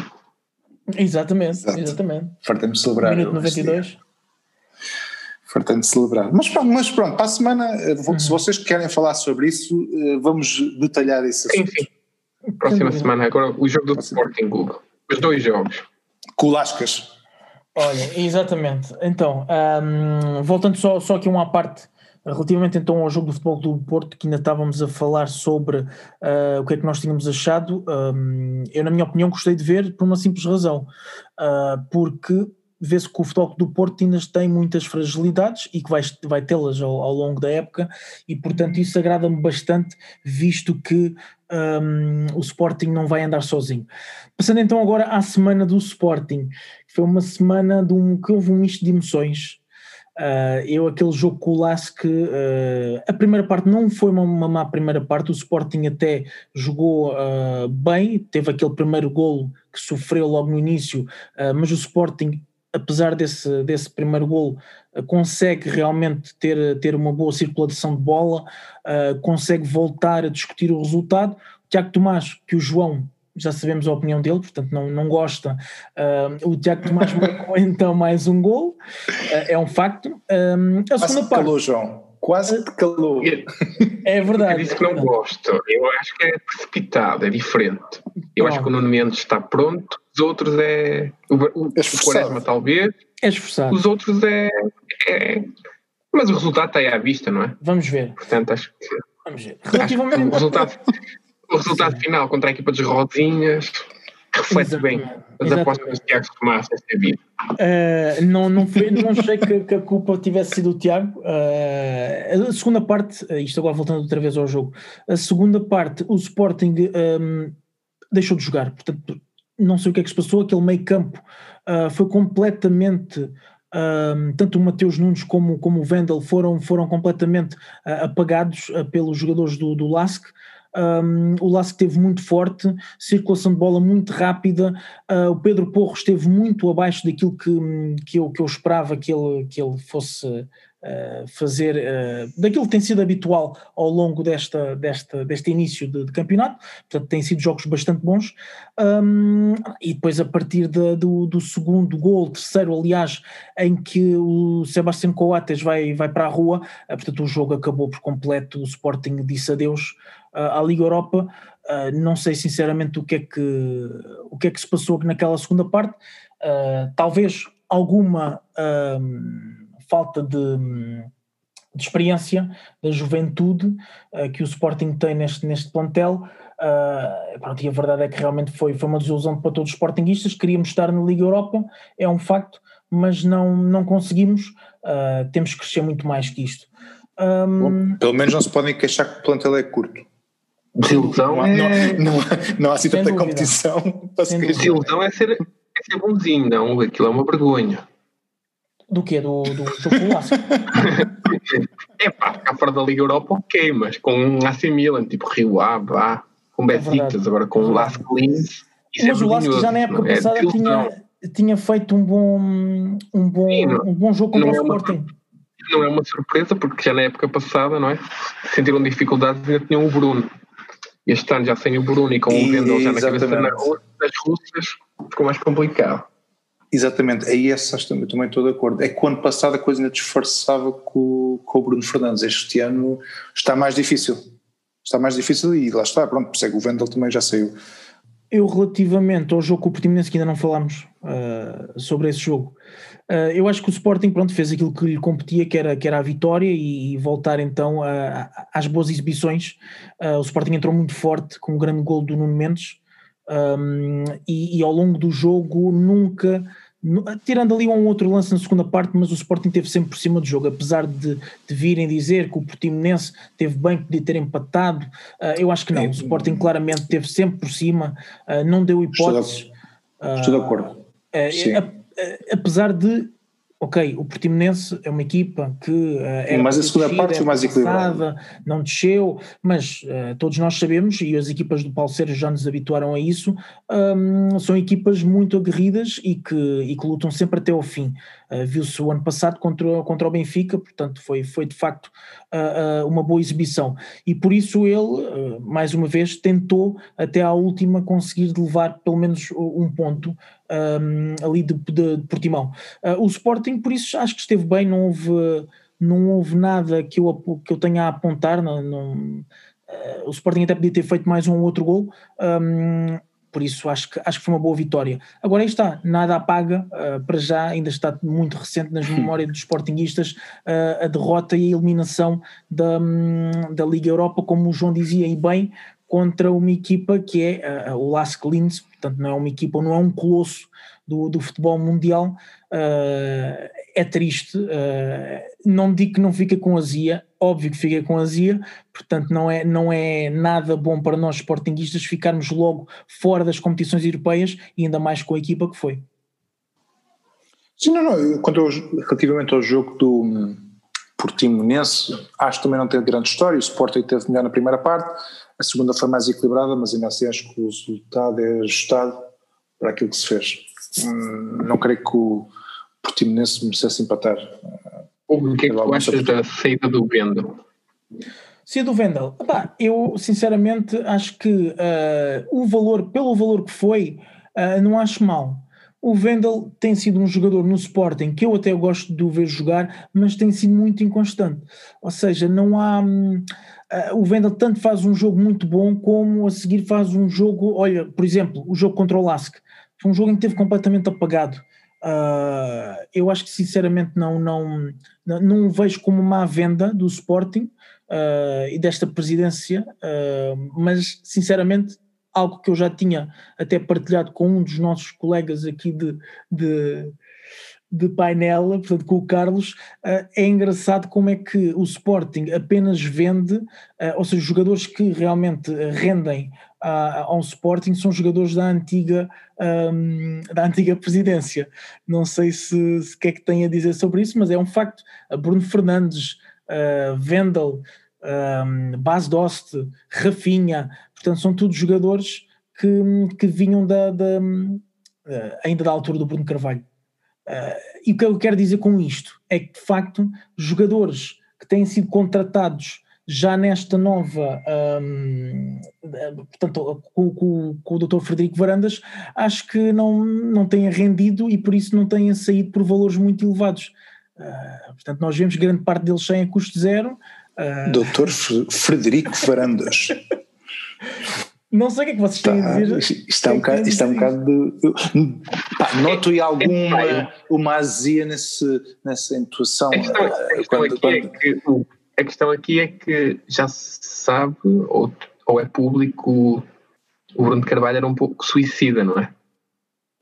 Exatamente, Exato. exatamente. Fartamos de celebrar. Minuto 92. Fartando de celebrar. Mas pronto, mas pronto, para a semana, eh, se uhum. vocês querem falar sobre isso, eh, vamos detalhar esse assunto. Sim, sim. Próxima sim. semana, agora o jogo do Sporting Google. Os dois jogos. Colascas. Olha, exatamente. Então, um, voltando só, só aqui uma parte Relativamente então ao jogo do Futebol do Porto, que ainda estávamos a falar sobre uh, o que é que nós tínhamos achado, um, eu na minha opinião gostei de ver por uma simples razão, uh, porque vê-se que o Futebol do Porto ainda tem muitas fragilidades e que vai, vai tê-las ao, ao, longo da época e portanto isso agrada-me bastante visto que um, o Sporting não vai andar sozinho. Passando então agora à semana do Sporting, foi uma semana de um, que houve um misto de emoções, Uh, eu, aquele jogo com o Lask, uh, a primeira parte não foi uma, uma má primeira parte, o Sporting até jogou uh, bem, teve aquele primeiro golo que sofreu logo no início, mas o Sporting, apesar desse, desse primeiro golo, consegue realmente ter, ter uma boa circulação de bola, consegue voltar a discutir o resultado. Tiago Tomás, que o João já sabemos a opinião dele, portanto não, não gosta. Uh, o Tiago Tomás marcou então mais um gol, uh, é um facto. Um, a Quase segunda parte. calou, João. Quase te calou. É verdade. Eu disse que não gosto. Eu acho que é precipitado, é diferente. Eu acho que o Nuno Mendes está pronto, os outros é. O, o, é o Quaresma talvez. É esforçado. Os outros é, é. Mas o resultado está aí à vista, não é? Vamos ver. Portanto, acho que. Vamos ver. Relativamente. o resultado. O resultado final contra a equipa dos Rodinhas reflete bem as apostas do Tiago Tomás nesta vida. Uh, não, não, foi, não achei que, que, a culpa tivesse sido o Tiago. Uh, a segunda parte, uh, isto agora voltando outra vez ao jogo, a segunda parte, o Sporting um, ehm, deixou de jogar, portanto, não sei o que é que se passou, aquele meio campo uh, foi completamente. Um, ehm, tanto o Mateus Nunes como, como o Vendel foram, foram completamente apagados pelos jogadores do, do LASK. Um, o Lask esteve muito forte, circulação de bola muito rápida, uh, o Pedro Porro esteve muito abaixo daquilo que, que, eu, que eu esperava que ele, que ele fosse uh, fazer, uh, daquilo que tem sido habitual ao longo desta, desta, deste início de, de campeonato, portanto têm sido jogos bastante bons, um, e depois a partir de, do, do segundo gol, terceiro aliás, em que o Sebastião Coates vai, vai para a rua, portanto o jogo acabou por completo, o Sporting disse adeus, à Liga Europa. Uh, não sei sinceramente o que, é que, o que é que se passou naquela segunda parte. Uh, talvez alguma uh, falta de, de, experiência da juventude que o Sporting tem neste, neste plantel. pronto, e a verdade é que realmente foi, foi uma desilusão para todos os Sportingistas. Queríamos estar na Liga Europa, é um facto, mas não, não conseguimos. temos que crescer muito mais que isto. Um, Bom, pelo menos não se podem queixar que o plantel é curto. Desilusão não, é... não, não, não há assim tanta dúvida. competição para se Desilusão é ser, é ser bonzinho, não, aquilo é uma vergonha. Do quê? Do, do, do clássico? é pá, ficar fora da Liga Europa, ok, mas com um AC Milan, tipo Rio Ave, vá, com é Besiktas, agora com o Lask. É mas é o Lask já na época é passada tinha, tinha feito um bom, um bom, Sim, não, um bom jogo contra o é Sporting. não é uma surpresa, porque já na época passada, não é? Sentiram dificuldades e ainda tinham o Bruno este ano já sem o Bruno e com o Vendel já na cabeça das russas, ficou mais complicado. Exatamente, aí essa também, também estou de acordo. É que o ano passado a coisa ainda disfarçava com, com o Bruno Fernandes. Este ano está mais difícil. Está mais difícil e lá está, pronto, por isso é que o Vendel também já saiu. Eu, relativamente ao jogo com o Portimonense, que ainda não falámos uh, sobre esse jogo, uh, eu acho que o Sporting pronto, fez aquilo que lhe competia, que era, que era a vitória, e, e voltar então a, a, às boas exibições. Uh, o Sporting entrou muito forte com um grande gol do Nuno Mendes, um, e, e, ao longo do jogo nunca tirando ali um outro lance na segunda parte, mas o Sporting teve sempre por cima do jogo, apesar de, de virem dizer que o Portimonense teve bem, podia ter empatado, uh, eu acho que não, o Sporting claramente teve sempre por cima, uh, não deu hipóteses. Estou de, estou de acordo. Uh, apesar de ok, o Portimonense é uma equipa que uh, era mas a segunda parte foi mais equilibrada, não desceu, mas uh, todos nós sabemos e as equipas do Sérgio já nos habituaram a isso, um, são equipas muito aguerridas e que, e que lutam sempre até ao fim. Uh, Viu-se o ano passado contra, contra o Benfica, portanto foi, foi de facto uma boa exibição e por isso ele, mais uma vez, tentou até à última conseguir levar pelo menos um ponto um, ali de, de, de Portimão. Uh, o Sporting, por isso, acho que esteve bem, não houve, não houve nada que eu, que eu tenha a apontar. Não, não uh, o Sporting até podia ter feito mais um outro gol. Um, por isso acho que, acho que foi uma boa vitória. Agora aí está, nada apaga, uh, para já ainda está muito recente nas memórias dos sportinguistas uh, a derrota e a eliminação da, um, da Liga Europa, como o João dizia e bem, contra uma equipa que é uh, o Lask Linz, portanto não é uma equipa, não é um colosso do, do futebol mundial, uh, é triste, uh, não digo que não fica com azia, óbvio que fica com azia, portanto não é, não é nada bom para nós sportinguistas ficarmos logo fora das competições europeias e ainda mais com a equipa que foi. Sim, não, não. Quanto relativamente ao jogo do Portimonense, acho que também não tem grande história. O Sporting teve melhor na primeira parte, a segunda foi mais equilibrada, mas ainda assim acho que o resultado é ajustado para aquilo que se fez. Hum, não creio que o Portimonense merecesse empatar. O que é que tu achas da saída do Wendel? Saída do Wendel, eu sinceramente acho que uh, o valor, pelo valor que foi, uh, não acho mal. O Wendel tem sido um jogador no Sporting que eu até gosto de o ver jogar, mas tem sido muito inconstante. Ou seja, não há. Uh, o Wendel tanto faz um jogo muito bom, como a seguir faz um jogo. Olha, por exemplo, o jogo contra o Lask. Foi um jogo em que teve completamente apagado. Uh, eu acho que sinceramente não, não, não, vejo como uma venda do Sporting uh, e desta presidência, mas sinceramente algo que eu já tinha até partilhado com um dos nossos colegas aqui de, de, de painel, portanto com o Carlos, uh, é engraçado como é que o Sporting apenas vende, uh, ou seja, jogadores que realmente rendem uh, ao Sporting são jogadores da antiga, um, da antiga presidência. Não sei se, se que é que tem a dizer sobre isso, mas é um facto. Bruno Fernandes, Vendel, um, Bas Dost, Rafinha, Portanto, são todos jogadores que, que vinham da, da ainda da altura do Bruno Carvalho. Uh, e o que eu quero dizer com isto é que, de facto, jogadores que têm sido contratados já nesta nova, um, portanto, com, com, com, o Dr. Frederico Varandas, acho que não, não têm rendido e por isso não têm saído por valores muito elevados. Uh, portanto, nós vemos grande parte deles sem a custo zero. Uh... Dr. Frederico Varandas. Não sei o que é que vocês têm a dizer. Está um bocado, está um bocado de. Pá, noto aí alguma uma azia nesse, nessa intuação. A questão, a eh, questão quando, aqui quando... É que, a questão aqui é que já se sabe, ou, ou é público, o Bruno de Carvalho era um pouco suicida, não é?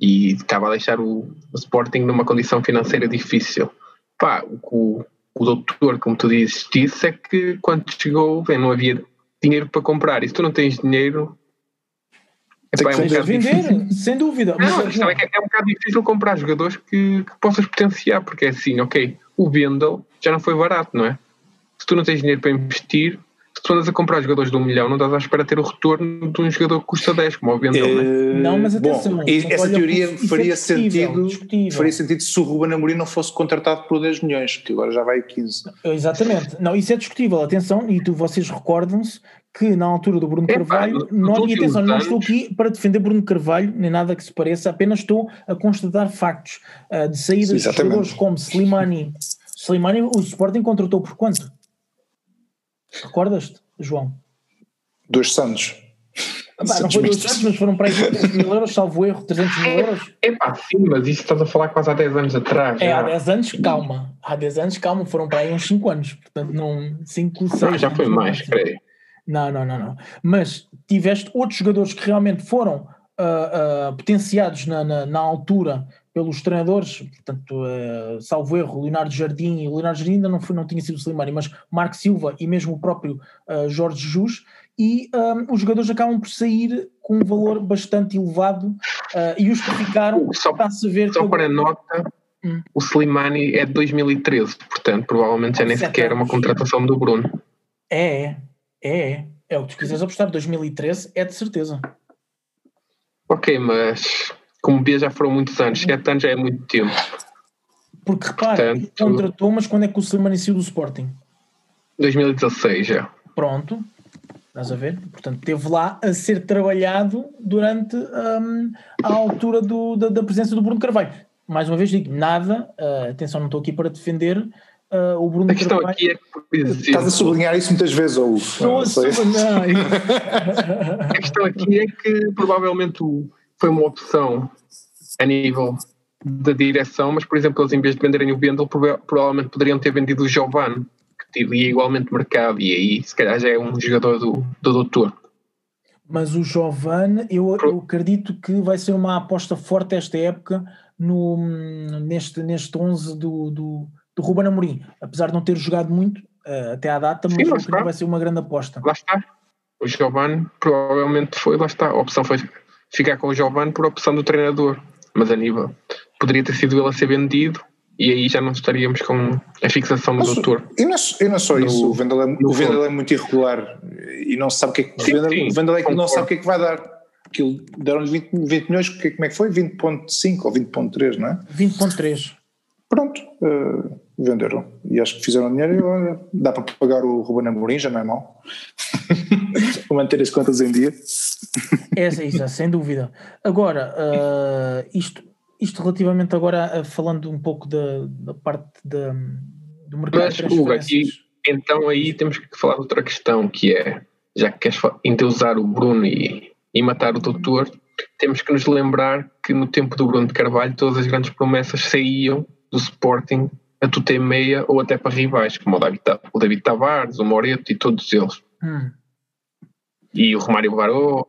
E estava a deixar o, o Sporting numa condição financeira difícil. Pá, o, o doutor, como tu dizes, disse é que quando chegou, bem, não havia dinheiro para comprar. E se tu não tens dinheiro. É, pá, é um vender, difícil. sem dúvida. Não, mas, não. É, é, um bocado difícil comprar jogadores que, que possas potenciar, porque é assim, ok, o Vendel já não foi barato, não é? Se tu não tens dinheiro para investir, se tu andas a comprar jogadores de um milhão, não estás à espera ter o retorno de um jogador que custa 10, como o Vendel, não é? Não, mas atenção. Bom, essa teoria é faria, é sentido, faria sentido se o Ruben Amorim não fosse contratado por 10 milhões, que agora já vai a 15. Exatamente. Não, isso é discutível, atenção, e tu, vocês recordam-se que na altura do Bruno é, Carvalho, pá, não, e atenção, não estou aqui para defender Bruno Carvalho, nem nada que se pareça, apenas estou a constatar factos uh, de saídas de jogadores como Slimani. Slimani, o Sporting contratou por quanto? Recordas-te, João? Dois Santos. Ah, não foi dois Santos, mas foram para aí 300 mil euros, salvo erro, 300 mil euros. É pá, sim, mas isso estás a falar quase há 10 anos atrás. É, já. há 10 anos, calma. Há 10 anos, calma, foram para aí uns 5 anos. Portanto, não. 5, 6. Ah, já foi mais, creio. Não, não, não, não. Mas tiveste outros jogadores que realmente foram uh, uh, potenciados na, na, na, altura pelos treinadores, portanto, uh, salvo erro, Leonardo Jardim, e Leonardo Jardim ainda não, foi, não tinha sido o Slimani, mas Marco Silva e mesmo o próprio Jorge Jus, e um, os jogadores acabam por sair com um valor bastante elevado e os que ficaram só, está-se ver só para nota hum. o Slimani é de 2013 portanto provavelmente já nem sequer é uma contratação do Bruno é, é é, é o que tu quiseres apostar. 2013 é de certeza. Ok, mas como vê já foram muitos anos, 7 anos já é muito tempo. Porque repara, Portanto, contratou, mas quando é que o Slimani saiu do Sporting? 2016 já. Pronto, estás a ver? Portanto, teve lá a ser trabalhado durante um, a altura do, da, da, presença do Bruno Carvalho. Mais uma vez digo, nada, uh, atenção, não estou aqui para defender Uh, o Bruno a questão Carvalho, aqui é que estás a sublinhar isso muitas vezes ou estou a sublinhar a questão aqui é que provavelmente foi uma opção a nível da direção mas por exemplo eles em vez de venderem o Bendel provavelmente poderiam ter vendido o Giovanni que teria igualmente mercado e aí se calhar já é um jogador do, do doutor mas o Giovanni eu, eu acredito que vai ser uma aposta forte esta época no, neste, neste 11 do, do do Ruben Amorim, apesar de não ter jogado muito uh, até à data, mas Sim, vai ser uma grande aposta. Lá está. O Giovanni provavelmente foi, lá está. A opção foi ficar com o Giovanni por opção do treinador, mas a nível poderia ter sido ele a ser vendido e aí já não estaríamos com a fixação do doutor. E não, é, e não é só no, isso, o Vendel, é, o Vendel é muito irregular e não sabe o que é que, sim, Vendel, sim, o Vendel é que não sabe o que é que vai dar. Aquilo deram-lhe 20, 20 milhões, como é que foi? 20.5 ou 20.3, não é? 20.3. Pronto, uh, venderam. E acho que fizeram dinheiro e agora dá para pagar o Ruben Amorim, já não é mau. para manter as contas em dia. É, é isso, sem dúvida. Agora, uh, isto, isto relativamente agora, falando um pouco da, da parte da, do mercado Mas, de transferências. então aí temos que falar de outra questão, que é, já que queres endeusar o Bruno e, e matar o doutor, temos que nos lembrar que no tempo do Bruno de Carvalho todas as grandes promessas saíam do Sporting a tu ter meia ou até para rivais, como o David, o David Tavares, o Moreto e todos eles. Hum. E o Romário Baró.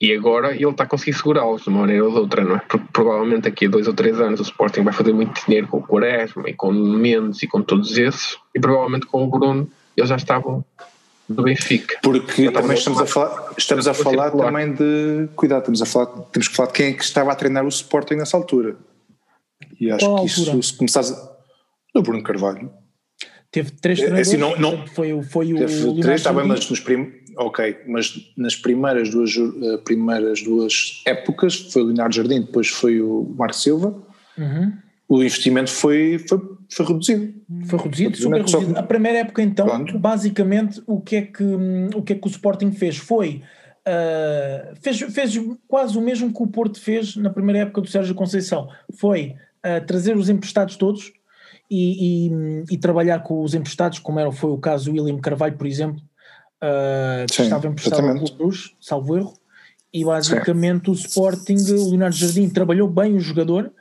E agora ele está a conseguir segurá-los de uma maneira ou de outra, não é? Porque provavelmente daqui a dois ou três anos o Sporting vai fazer muito dinheiro com o Quaresma e com o Mendes e com todos esses, e provavelmente com o Bruno eles já estavam do Benfica. Porque também estamos a falar, estamos a falar também de. Cuidado, estamos a falar, temos que falar de quem é que estava a treinar o Sporting nessa altura. E acho Qual que isso, se começares. O Bruno Carvalho. Teve três treinadores. É, assim, não, não, foi, foi teve o. Três, está bem, mas nos prim, ok, mas nas primeiras duas, uh, primeiras duas épocas foi o Leonardo Jardim, depois foi o Marco Silva. Uhum. O investimento foi, foi, foi reduzido. Foi reduzido, super reduzido. A primeira época, então, Pronto. basicamente, o que, é que, o que é que o Sporting fez? Foi Uh, fez, fez quase o mesmo que o Porto fez na primeira época do Sérgio Conceição. Foi uh, trazer os emprestados todos e, e, e, trabalhar com os emprestados, como era, foi o caso do William Carvalho, por exemplo, uh, que Sim, estava emprestado ao Clube Bruges, salvo erro, e basicamente Sim. o Sporting, o Leonardo Jardim trabalhou bem o jogador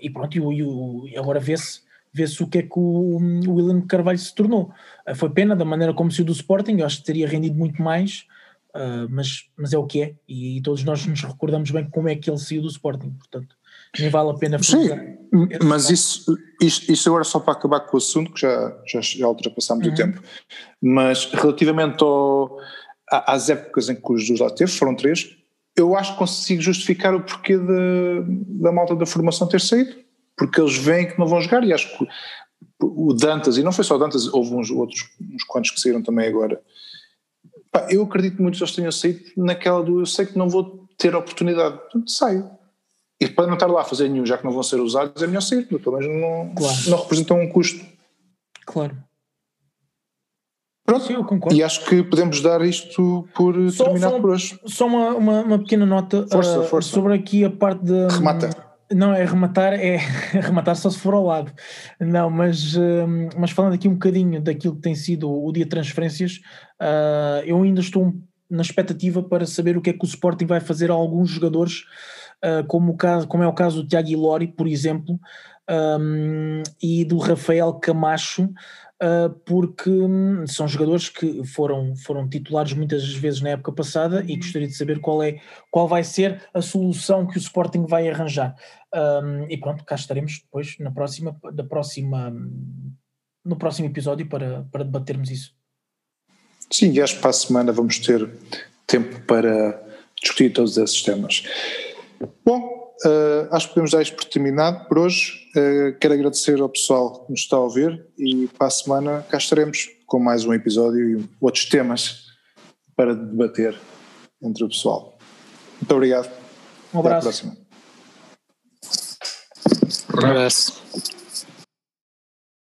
e pronto, e, e agora vê-se vê-se o que é que o, o William Carvalho se tornou. foi pena da maneira como o do Sporting, eu acho que teria rendido muito mais, Uh, mas, mas é o que é, e, e, todos nós nos recordamos bem como é que ele saiu do Sporting, portanto, nem vale a pena Sim, mas isso, isto, isto, agora só para acabar com o assunto, que já, já, já ultrapassámos uhum. o tempo, mas relativamente ao, às épocas em que os Jesus lá teve, foram três, eu acho que consigo justificar o porquê de, da malta da formação ter saído, porque eles veem que não vão jogar, e acho que o Dantas, e não foi só o Dantas, houve uns outros, uns quantos que saíram também agora, Pá, eu acredito que muitos deles tenham saído naquela do eu sei que não vou ter oportunidade, portanto saio. E para não estar lá a fazer nenhum, já que não vão ser usados, é melhor sair, pelo menos não, claro. não representam um custo. Claro. Pronto, Sim, eu concordo. E acho que podemos dar isto por só, terminado só, por hoje. Só uma, uma, uma pequena nota força, uh, força. sobre aqui a parte de. Remata. Não, é rematar, é rematar só se for ao lado. Não, mas, hum, mas falando aqui um bocadinho daquilo que tem sido o dia de transferências, eu ainda estou na expectativa para saber o que é que o Sporting vai fazer a alguns jogadores, uh, como, o caso, como é o caso do Tiago Ilori, por exemplo, um, e do Rafael Camacho, uh, porque hum, são jogadores que foram, foram titulares muitas vezes na época passada e gostaria de saber qual, é, qual vai ser a solução que o Sporting vai arranjar. Um, e pronto, cá estaremos depois na próxima, da próxima, no próximo episódio para, para debatermos isso. Sim, e acho que para a semana vamos ter tempo para discutir todos esses temas. Bom, Uh, acho que podemos dar isto por terminado por hoje. Uh, quero agradecer ao pessoal que nos está a ouvir e para a semana cá estaremos com mais um episódio e outros temas para debater entre o pessoal. Muito obrigado. Um abraço. Até à próxima. Um abraço.